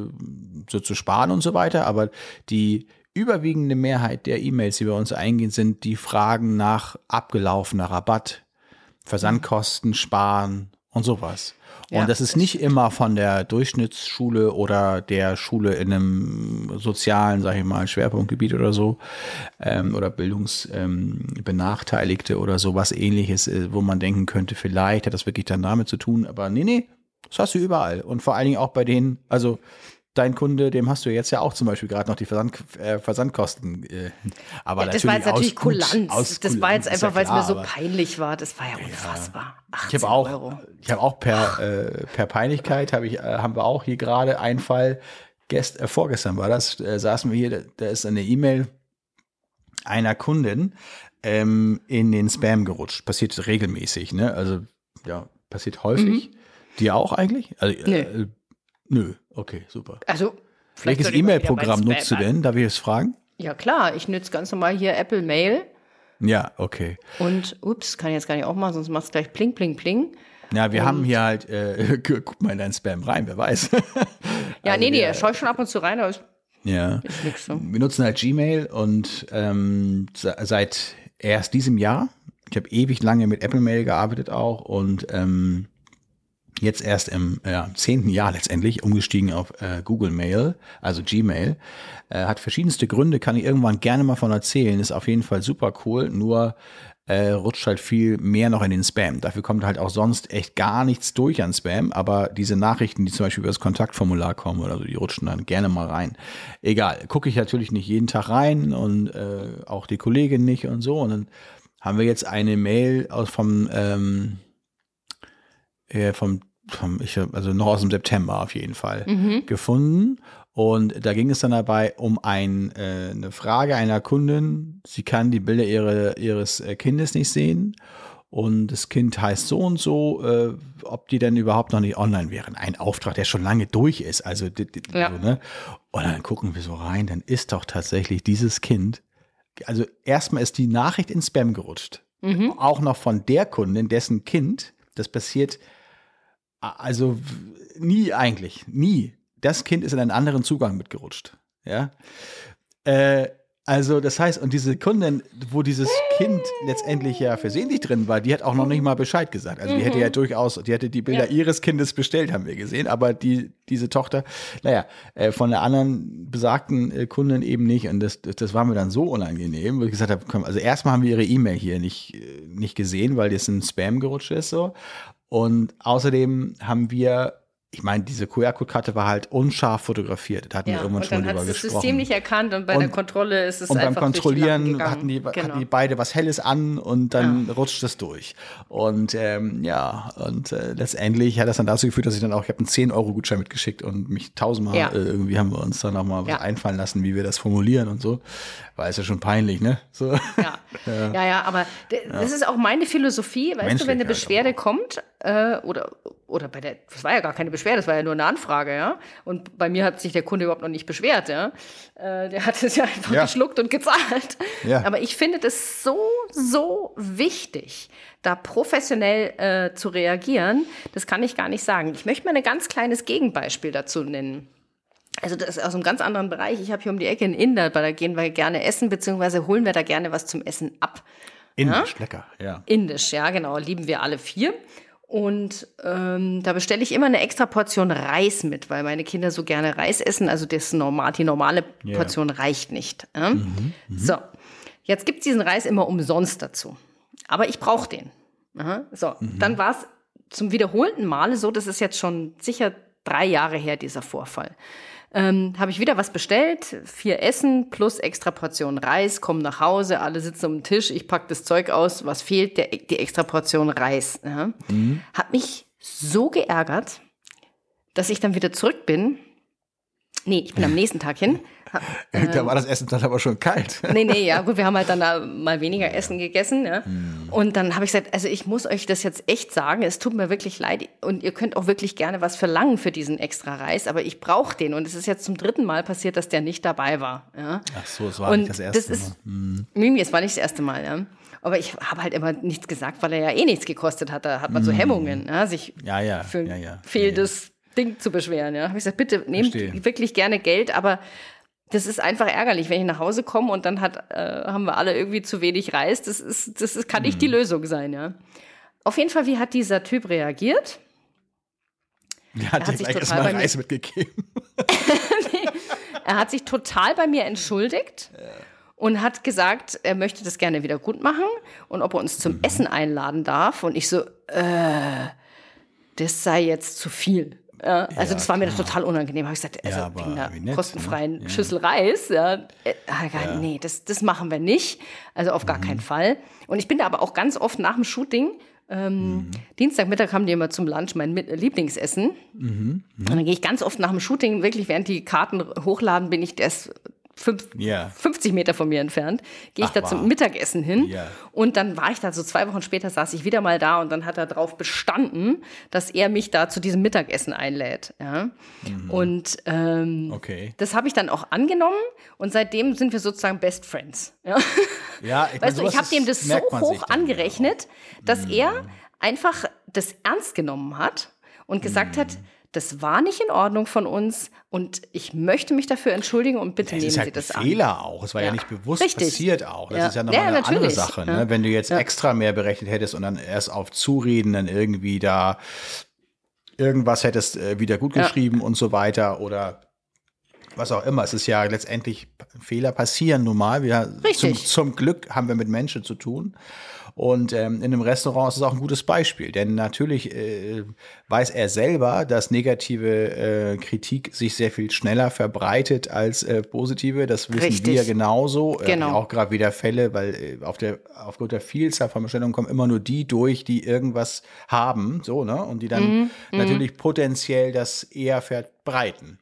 so zu sparen und so weiter, aber die überwiegende Mehrheit der E-Mails, die bei uns eingehen, sind die Fragen nach abgelaufener Rabatt, Versandkosten sparen und sowas. Und Ja, das ist nicht immer von der Durchschnittsschule oder der Schule in einem sozialen, sag ich mal, Schwerpunktgebiet oder so, ähm, oder Bildungsbenachteiligte ähm, oder sowas ähnliches, äh, wo man denken könnte, vielleicht hat das wirklich dann damit zu tun, aber nee, nee, das hast du überall. Und vor allen Dingen auch bei denen, also dein Kunde, dem hast du jetzt ja auch zum Beispiel gerade noch die Versand, äh, Versandkosten. Äh, aber das war jetzt natürlich aus Kulanz. aus das war jetzt Kulanz, ist ja einfach, weil es mir so peinlich war. Das war ja unfassbar. ich 18 habe auch, Euro. ich habe auch per, äh, per Peinlichkeit habe ich, äh, haben wir auch hier gerade einen Fall. Gest, äh, vorgestern war das, äh, saßen wir hier, da, da ist eine E-Mail einer Kundin ähm, in den Spam gerutscht. Passiert regelmäßig, ne? Also ja, passiert häufig. Dir auch eigentlich? Also, Nö. Äh, nö, okay, super. Also, Welches E-Mail-Programm nutzt du denn? Darf ich das fragen? Ja, klar. Ich nütze ganz normal hier Apple Mail. Ja, okay. Und, ups, kann ich jetzt gar nicht auch machen, sonst macht es gleich pling, pling, pling. Ja, wir haben hier halt, äh, [laughs] guck mal in deinen Spam rein, wer weiß. [laughs] Ja, Also nee, nee, schaue ich schon ab und zu rein, aber ist, ja. ist nix so. Wir nutzen halt Gmail und ähm, se- seit erst diesem Jahr, ich habe ewig lange mit Apple Mail gearbeitet auch und ähm, jetzt erst im ja, zehnten Jahr letztendlich umgestiegen auf äh, Google Mail, also Gmail. Äh, hat verschiedenste Gründe, kann ich irgendwann gerne mal von erzählen. Ist auf jeden Fall super cool, nur äh, rutscht halt viel mehr noch in den Spam. Dafür kommt halt auch sonst echt gar nichts durch an Spam, aber diese Nachrichten, die zum Beispiel über das Kontaktformular kommen oder so, die rutschen dann gerne mal rein. Egal, gucke ich natürlich nicht jeden Tag rein und äh, auch die Kollegin nicht und so. Und dann haben wir jetzt eine Mail aus vom ähm, äh, vom, vom ich, also noch aus dem September auf jeden Fall gefunden. Und da ging es dann dabei um ein, äh, eine Frage einer Kundin. Sie kann die Bilder ihre, ihres äh, Kindes nicht sehen. Und das Kind heißt so und so, äh, ob die denn überhaupt noch nicht online wären. Ein Auftrag, der schon lange durch ist. Also, Ja. so, ne? Und dann gucken wir so rein, dann ist doch tatsächlich dieses Kind. Also erstmal ist die Nachricht in Spam gerutscht. Auch noch von der Kundin, dessen Kind, das passiert also nie eigentlich, nie. Das Kind ist in einen anderen Zugang mitgerutscht. Ja. Äh, also, das heißt, und diese Kundin, wo dieses Kind letztendlich ja versehentlich drin war, die hat auch noch nicht mal Bescheid gesagt. Also, die hätte ja durchaus, die hätte die Bilder Ja. ihres Kindes bestellt, haben wir gesehen, aber die, diese Tochter, naja, äh, von der anderen besagten äh, Kundin eben nicht. Und das, das, war mir dann so unangenehm, wo ich gesagt habe, komm, also erstmal haben wir ihre E-Mail hier nicht, äh, nicht gesehen, weil das in Spam gerutscht ist, so. Und außerdem haben wir, ich meine, diese QR-Code-Karte war halt unscharf fotografiert. Da hatten wir Ja, irgendwann und schon dann mal hat drüber es das gesprochen. System nicht erkannt und bei Und- der Kontrolle ist es und beim einfach die Lappen Kontrollieren hatten die, genau. hatten die beide was Helles an und dann rutscht es durch. Und ähm, ja, und äh, letztendlich hat das dann dazu geführt, dass ich dann auch, ich habe einen 10-Euro-Gutschein mitgeschickt und mich tausendmal Ja. äh, irgendwie haben wir uns dann auch mal was Ja. einfallen lassen, wie wir das formulieren und so. Weil es ja schon peinlich, ne? So. Ja. [laughs] ja, ja, aber das ist auch meine Philosophie. Weißt du, wenn eine Beschwerde kommt, äh, oder, oder bei der, das war ja gar keine Beschwerde, das war ja nur eine Anfrage, ja. Und bei mir hat sich der Kunde überhaupt noch nicht beschwert, ja. Äh, der hat es ja einfach Ja. geschluckt und gezahlt. Ja. Aber ich finde das so, so wichtig, da professionell äh, zu reagieren. Das kann ich gar nicht sagen. Ich möchte mal ein ganz kleines Gegenbeispiel dazu nennen. Also das ist aus einem ganz anderen Bereich. Ich habe hier um die Ecke in Inder, da gehen wir gerne essen, beziehungsweise holen wir da gerne was zum Essen ab. Indisch, ja? lecker, ja. Indisch, ja, genau, lieben wir alle vier. Und ähm, da bestelle ich immer eine extra Portion Reis mit, weil meine Kinder so gerne Reis essen. Also das normal, die normale Portion yeah. reicht nicht. Ja? Mhm, mh. So, jetzt gibt es diesen Reis immer umsonst dazu. Aber ich brauche den. Aha. So, mhm. dann war es zum wiederholten Male so, das ist jetzt schon sicher drei Jahre her, dieser Vorfall. Ähm, habe ich wieder was bestellt, vier Essen plus extra Portion Reis, komme nach Hause, alle sitzen um den Tisch, ich packe das Zeug aus, was fehlt, der, die extra Portion Reis. Ja. Mhm. Hat mich so geärgert, dass ich dann wieder zurück bin. Nee, ich bin am [laughs] nächsten Tag hin, [laughs] da war das Essen dann aber schon kalt. Nee, nee, ja, gut, wir haben halt dann da [laughs] mal weniger Essen gegessen. Ja. Hm. Und dann habe ich gesagt, also ich muss euch das jetzt echt sagen, es tut mir wirklich leid und ihr könnt auch wirklich gerne was verlangen für diesen extra Reis, aber ich brauche den und es ist jetzt zum dritten Mal passiert, dass der nicht dabei war. Ja. Ach so, es war und nicht das erste das ist, Mal. Hm. Mimi, es war nicht das erste Mal, ja. Aber ich habe halt immer nichts gesagt, weil er ja eh nichts gekostet hat. Da hat man so hm. Hemmungen, ja, sich ja, ja, für ja, ja, fehlendes Ding zu beschweren. Ja. Habe ich gesagt, bitte nehmt Verstehe. wirklich gerne Geld, aber das ist einfach ärgerlich, wenn ich nach Hause komme und dann hat, äh, haben wir alle irgendwie zu wenig Reis. Das, ist, das ist, kann nicht die mhm. Lösung sein, ja. Auf jeden Fall, wie hat dieser Typ reagiert? Er hat, er hat sich total erstmal Reis mitgegeben. nee, [laughs] er hat sich total bei mir entschuldigt ja. und hat gesagt, er möchte das gerne wieder gut machen und ob er uns zum mhm. Essen einladen darf. Und ich so, äh, das sei jetzt zu viel. Ja, also ja, das war mir total unangenehm. Habe ich gesagt, also ja, wegen einer ne? kostenfreien ja. Schüssel Reis. Ja, äh, ja. Nee, das, das machen wir nicht. Also auf gar mhm. keinen Fall. Und ich bin da aber auch ganz oft nach dem Shooting. Ähm, mhm. Dienstagmittag haben die immer zum Lunch mein Lieblingsessen. Mhm. Mhm. Und dann gehe ich ganz oft nach dem Shooting, wirklich während die Karten hochladen, bin ich das fünf, yeah. 50 Meter von mir entfernt, gehe ich Ach, da wow. zum Mittagessen hin. Yeah. Und dann war ich da so zwei Wochen später, saß ich wieder mal da und dann hat er darauf bestanden, dass er mich da zu diesem Mittagessen einlädt. Ja? Mhm. Und ähm, okay. das habe ich dann auch angenommen und seitdem sind wir sozusagen Best Friends. Ja, ja ich [laughs] weißt du, ich habe dem das so hoch angerechnet, dass mhm. er einfach das ernst genommen hat und gesagt mhm. hat, das war nicht in Ordnung von uns und ich möchte mich dafür entschuldigen und bitte nehmen halt Sie das an. Fehler auch. Es war ja, ja nicht bewusst Richtig. passiert auch. Das ja. ist ja nochmal ja, eine natürlich. andere Sache. Ne? Wenn du jetzt extra mehr berechnet hättest und dann erst auf Zureden dann irgendwie da irgendwas hättest äh, wieder gut geschrieben und so weiter oder was auch immer. Es ist ja letztendlich Fehler passieren normal. Wir, zum, zum Glück haben wir mit Menschen zu tun. Und ähm, in einem Restaurant ist es auch ein gutes Beispiel, denn natürlich äh, weiß er selber, dass negative äh, Kritik sich sehr viel schneller verbreitet als äh, positive. Das wissen Richtig. wir genauso. Genau. Auch gerade wieder Fälle, weil äh, auf der, aufgrund der Vielzahl von Bestellungen kommen immer nur die durch, die irgendwas haben, so, ne? Und die dann mhm. mhm. natürlich potenziell das eher verbreiten.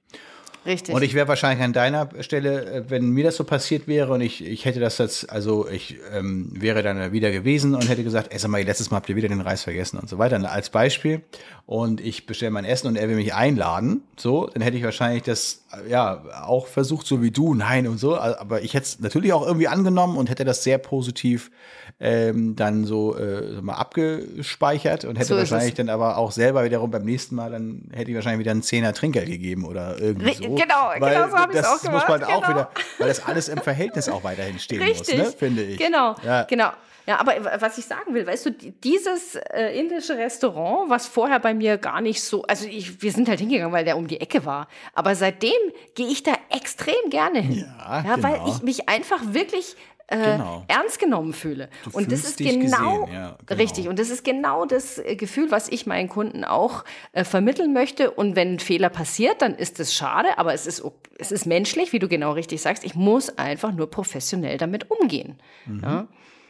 Richtig. Und ich wäre wahrscheinlich an deiner Stelle, äh, wenn mir das so passiert wäre und ich, ich hätte das jetzt, also ich ähm, wäre dann wieder gewesen und hätte gesagt, ey, sag mal, letztes Mal habt ihr wieder den Reis vergessen und so weiter, als Beispiel. Und ich bestelle mein Essen und er will mich einladen, so, dann hätte ich wahrscheinlich das, ja, auch versucht, so wie du, nein und so. Aber ich hätte es natürlich auch irgendwie angenommen und hätte das sehr positiv ähm, dann so äh, mal abgespeichert und hätte so wahrscheinlich dann aber auch selber wiederum beim nächsten Mal, dann hätte ich wahrscheinlich wieder einen Zehner Trinkgeld gegeben oder irgendwie so. Genau, weil genau so habe ich es auch gemacht. muss man genau. auch wieder, weil das alles im Verhältnis auch weiterhin stehen Richtig. muss, ne, finde ich. Genau, ja. genau. Ja, aber was ich sagen will, weißt du, dieses äh, indische Restaurant, was vorher bei mir gar nicht so, also ich, wir sind halt hingegangen, weil der um die Ecke war. Aber seitdem gehe ich da extrem gerne hin. Ja, ja genau. weil ich mich einfach wirklich äh, genau. ernst genommen fühle. Du und das ist genau, ja, genau, richtig. Und das ist genau das äh, Gefühl, was ich meinen Kunden auch äh, vermitteln möchte. Und wenn ein Fehler passiert, dann ist es schade, aber es ist, es ist menschlich, wie du genau richtig sagst. Ich muss einfach nur professionell damit umgehen. Mhm. Ja?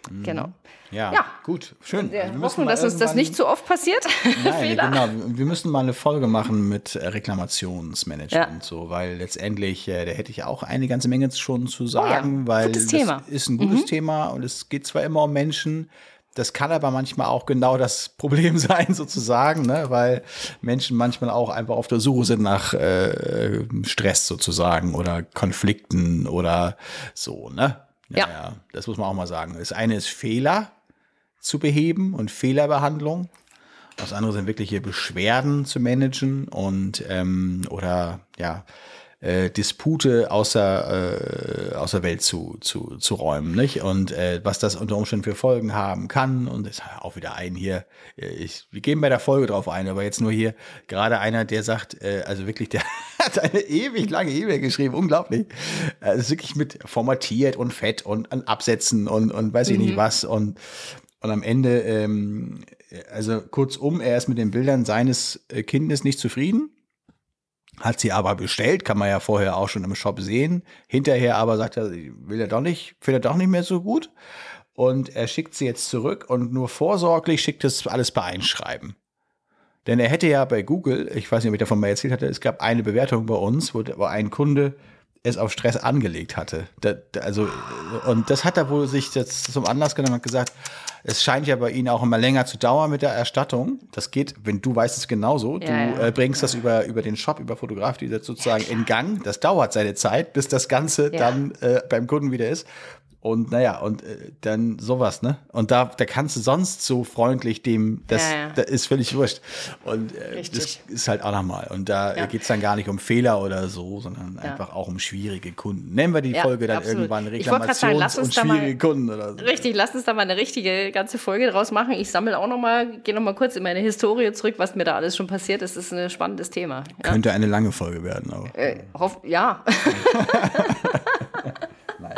Mhm. Genau. Ja, ja, gut, schön. Wir also hoffen, dass uns das nicht zu oft passiert. [laughs] Nein, genau. Wir müssen mal eine Folge machen mit Reklamationsmanagement, ja. so, weil letztendlich, äh, da hätte ich auch eine ganze Menge schon zu sagen, oh ja. weil gutes das Thema. ist ein gutes mhm. Thema und es geht zwar immer um Menschen, das kann aber manchmal auch genau das [laughs] Problem sein, sozusagen, ne? weil Menschen manchmal auch einfach auf der Suche sind nach äh, Stress sozusagen oder Konflikten oder so, ne? Ja, ja. das muss man auch mal sagen. Das eine ist Fehler zu beheben und Fehlerbehandlung. Das andere sind wirkliche Beschwerden zu managen und ähm, oder ja äh, Dispute außer, äh, außer Welt zu, zu, zu räumen, nicht? Und äh, was das unter Umständen für Folgen haben kann. Und es hat auch wieder ein hier, äh, ich, wir gehen bei der Folge drauf ein, aber jetzt nur hier gerade einer, der sagt, äh, also wirklich, der [laughs] hat eine ewig lange E-Mail geschrieben, unglaublich. Ist wirklich mit formatiert und fett und an Absätzen und, und weiß ich nicht was. Und, und am Ende, ähm, also kurzum, er ist mit den Bildern seines äh, Kindes nicht zufrieden hat sie aber bestellt, kann man ja vorher auch schon im Shop sehen. Hinterher aber sagt er, will er doch nicht, findet er doch nicht mehr so gut. Und er schickt sie jetzt zurück und nur vorsorglich schickt es alles bei Einschreiben. Denn er hätte ja bei Google, ich weiß nicht, ob ich davon mal erzählt hatte, es gab eine Bewertung bei uns, wo, ein Kunde es auf Stress angelegt hatte. Da, also, und das hat er wohl sich jetzt zum Anlass genommen und gesagt, es scheint ja bei Ihnen auch immer länger zu dauern mit der Erstattung. Das geht, wenn du weißt es genauso. Du ja. Äh, bringst das über, über den Shop, über Fotograf, die das sozusagen in Gang. Das dauert seine Zeit, bis das Ganze dann äh, beim Kunden wieder ist. Und naja, und äh, dann sowas, ne? Und da, da kannst du sonst so freundlich dem, das, Ja, ja. das ist völlig wurscht. Und äh, das ist halt auch nochmal. Und da Ja. geht's dann gar nicht um Fehler oder so, sondern einfach auch um schwierige Kunden. Nennen wir die Folge dann absolut. irgendwann sagen, lass Reklamations- uns und da mal- schwierige Kunden oder so. Richtig, lass uns da mal eine richtige ganze Folge draus machen. Ich sammle auch noch mal, gehe noch mal kurz in meine Historie zurück, was mir da alles schon passiert ist. Das ist ein spannendes Thema. Könnte eine lange Folge werden, aber äh, hoff, ja. [laughs] [laughs] naja.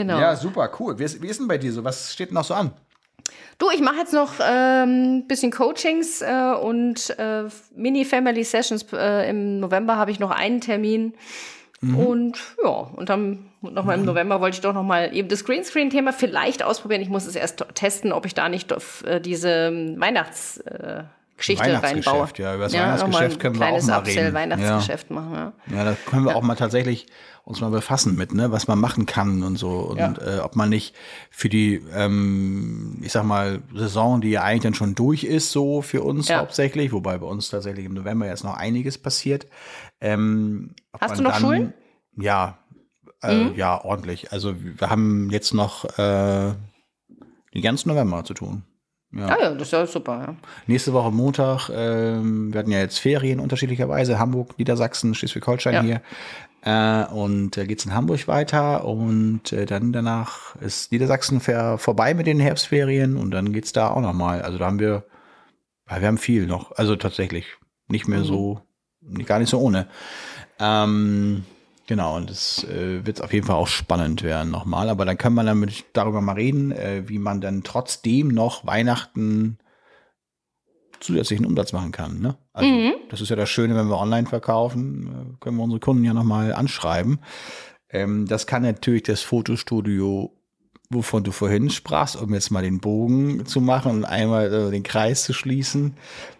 Genau. Ja, super, cool. Wie ist, wie ist denn bei dir so? Was steht noch so an? Du, ich mache jetzt noch ein ähm, bisschen Coachings äh, und äh, Mini-Family-Sessions. Äh, Im November habe ich noch einen Termin. Und ja, und dann nochmal im November wollte ich doch nochmal eben das Greenscreen-Thema vielleicht ausprobieren. Ich muss es erst testen, ob ich da nicht auf, äh, diese ähm, Weihnachtsgeschichte äh, Geschichte reinbaue. Weihnachtsgeschäft, ja, über das mal Weihnachtsgeschäft können wir auch kleines mal Upsell reden. Weihnachtsgeschäft machen. Ja. Ja, da können wir auch mal tatsächlich uns mal befassen mit, ne, was man machen kann und so. Und Ja. äh, ob man nicht für die, ähm, ich sag mal, Saison, die ja eigentlich dann schon durch ist, so für uns Ja. hauptsächlich, wobei bei uns tatsächlich im November jetzt noch einiges passiert. Ähm, ob Hast du noch Schulen? Mhm. Ja, äh, ja, ordentlich. Also wir haben jetzt noch äh, den ganzen November zu tun. Ja. Ah ja, das ist ja super. Ja. Nächste Woche Montag, ähm, wir hatten ja jetzt Ferien unterschiedlicherweise, Hamburg, Niedersachsen, Schleswig-Holstein Ja. hier. Äh, und äh, geht's in Hamburg weiter und äh, dann danach ist Niedersachsen vorbei mit den Herbstferien und dann geht's da auch nochmal. Also da haben wir, ja, wir haben viel noch, also tatsächlich nicht mehr so, gar nicht so ohne. Ähm, genau, und es äh, wird auf jeden Fall auch spannend werden nochmal, aber dann können wir damit darüber mal reden, äh, wie man dann trotzdem noch Weihnachten zusätzlichen Umsatz machen kann. Ne? Also das ist ja das Schöne, wenn wir online verkaufen, äh, können wir unsere Kunden ja nochmal anschreiben. Ähm, das kann natürlich das Fotostudio, wovon du vorhin sprachst, um jetzt mal den Bogen zu machen und einmal äh, den Kreis zu schließen.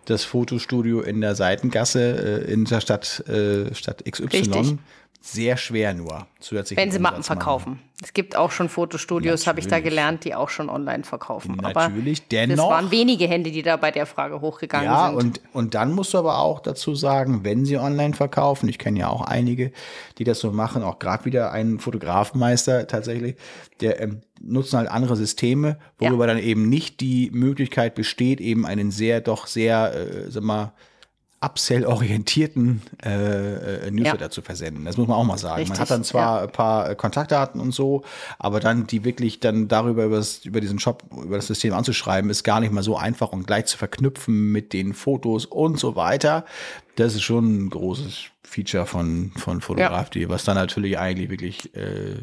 Das Fotostudio in der Seitengasse äh, in der Stadt, äh, Stadt XY. Richtig. Sehr schwer nur zusätzlich. Wenn sie Mappen verkaufen. Es gibt auch schon Fotostudios, habe ich da gelernt, die auch schon online verkaufen. Natürlich, aber dennoch- Das waren wenige Hände, die da bei der Frage hochgegangen Ja, sind. und, und dann musst du aber auch dazu sagen, wenn sie online verkaufen, ich kenne ja auch einige, die das so machen, auch gerade wieder ein Fotografenmeister tatsächlich, der ähm, nutzen halt andere Systeme, worüber dann eben nicht die Möglichkeit besteht, eben einen sehr, doch sehr, äh, sag mal, Upsell-orientierten äh, äh, Newsletter Ja. zu versenden. Das muss man auch mal sagen. man Richtig, hat dann zwar ein paar äh, Kontaktdaten und so, aber dann die wirklich dann darüber über, das, über diesen Shop, über das System anzuschreiben, ist gar nicht mal so einfach und gleich zu verknüpfen mit den Fotos und so weiter. Das ist schon ein großes Feature von, von Fotograf.de, was dann natürlich eigentlich wirklich äh,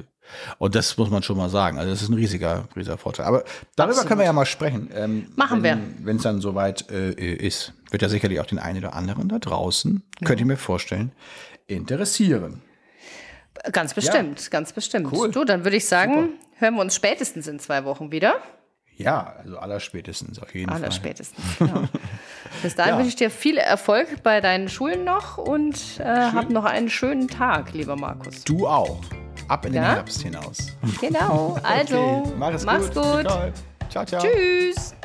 und das muss man schon mal sagen. Also das ist ein riesiger, riesiger Vorteil. Aber darüber Absolut. können wir ja mal sprechen. Ähm, Machen wenn, wir. Wenn es dann soweit äh, ist. Wird ja sicherlich auch den einen oder anderen da draußen, könnte ich mir vorstellen, interessieren. ganz bestimmt, ganz bestimmt. Cool. Du, dann würde ich sagen, hören wir uns spätestens in zwei Wochen wieder. Ja, also allerspätestens auf jeden Fall. Allerspätestens. Genau. [laughs] Bis dahin Ja. wünsche ich dir viel Erfolg bei deinen Schulen noch und äh, hab noch einen schönen Tag, lieber Markus. Du auch. Ab in den Ja? Herbst hinaus. Genau. [laughs] Also, Okay, mach es mach's gut. gut. Ciao, ciao. Tschüss.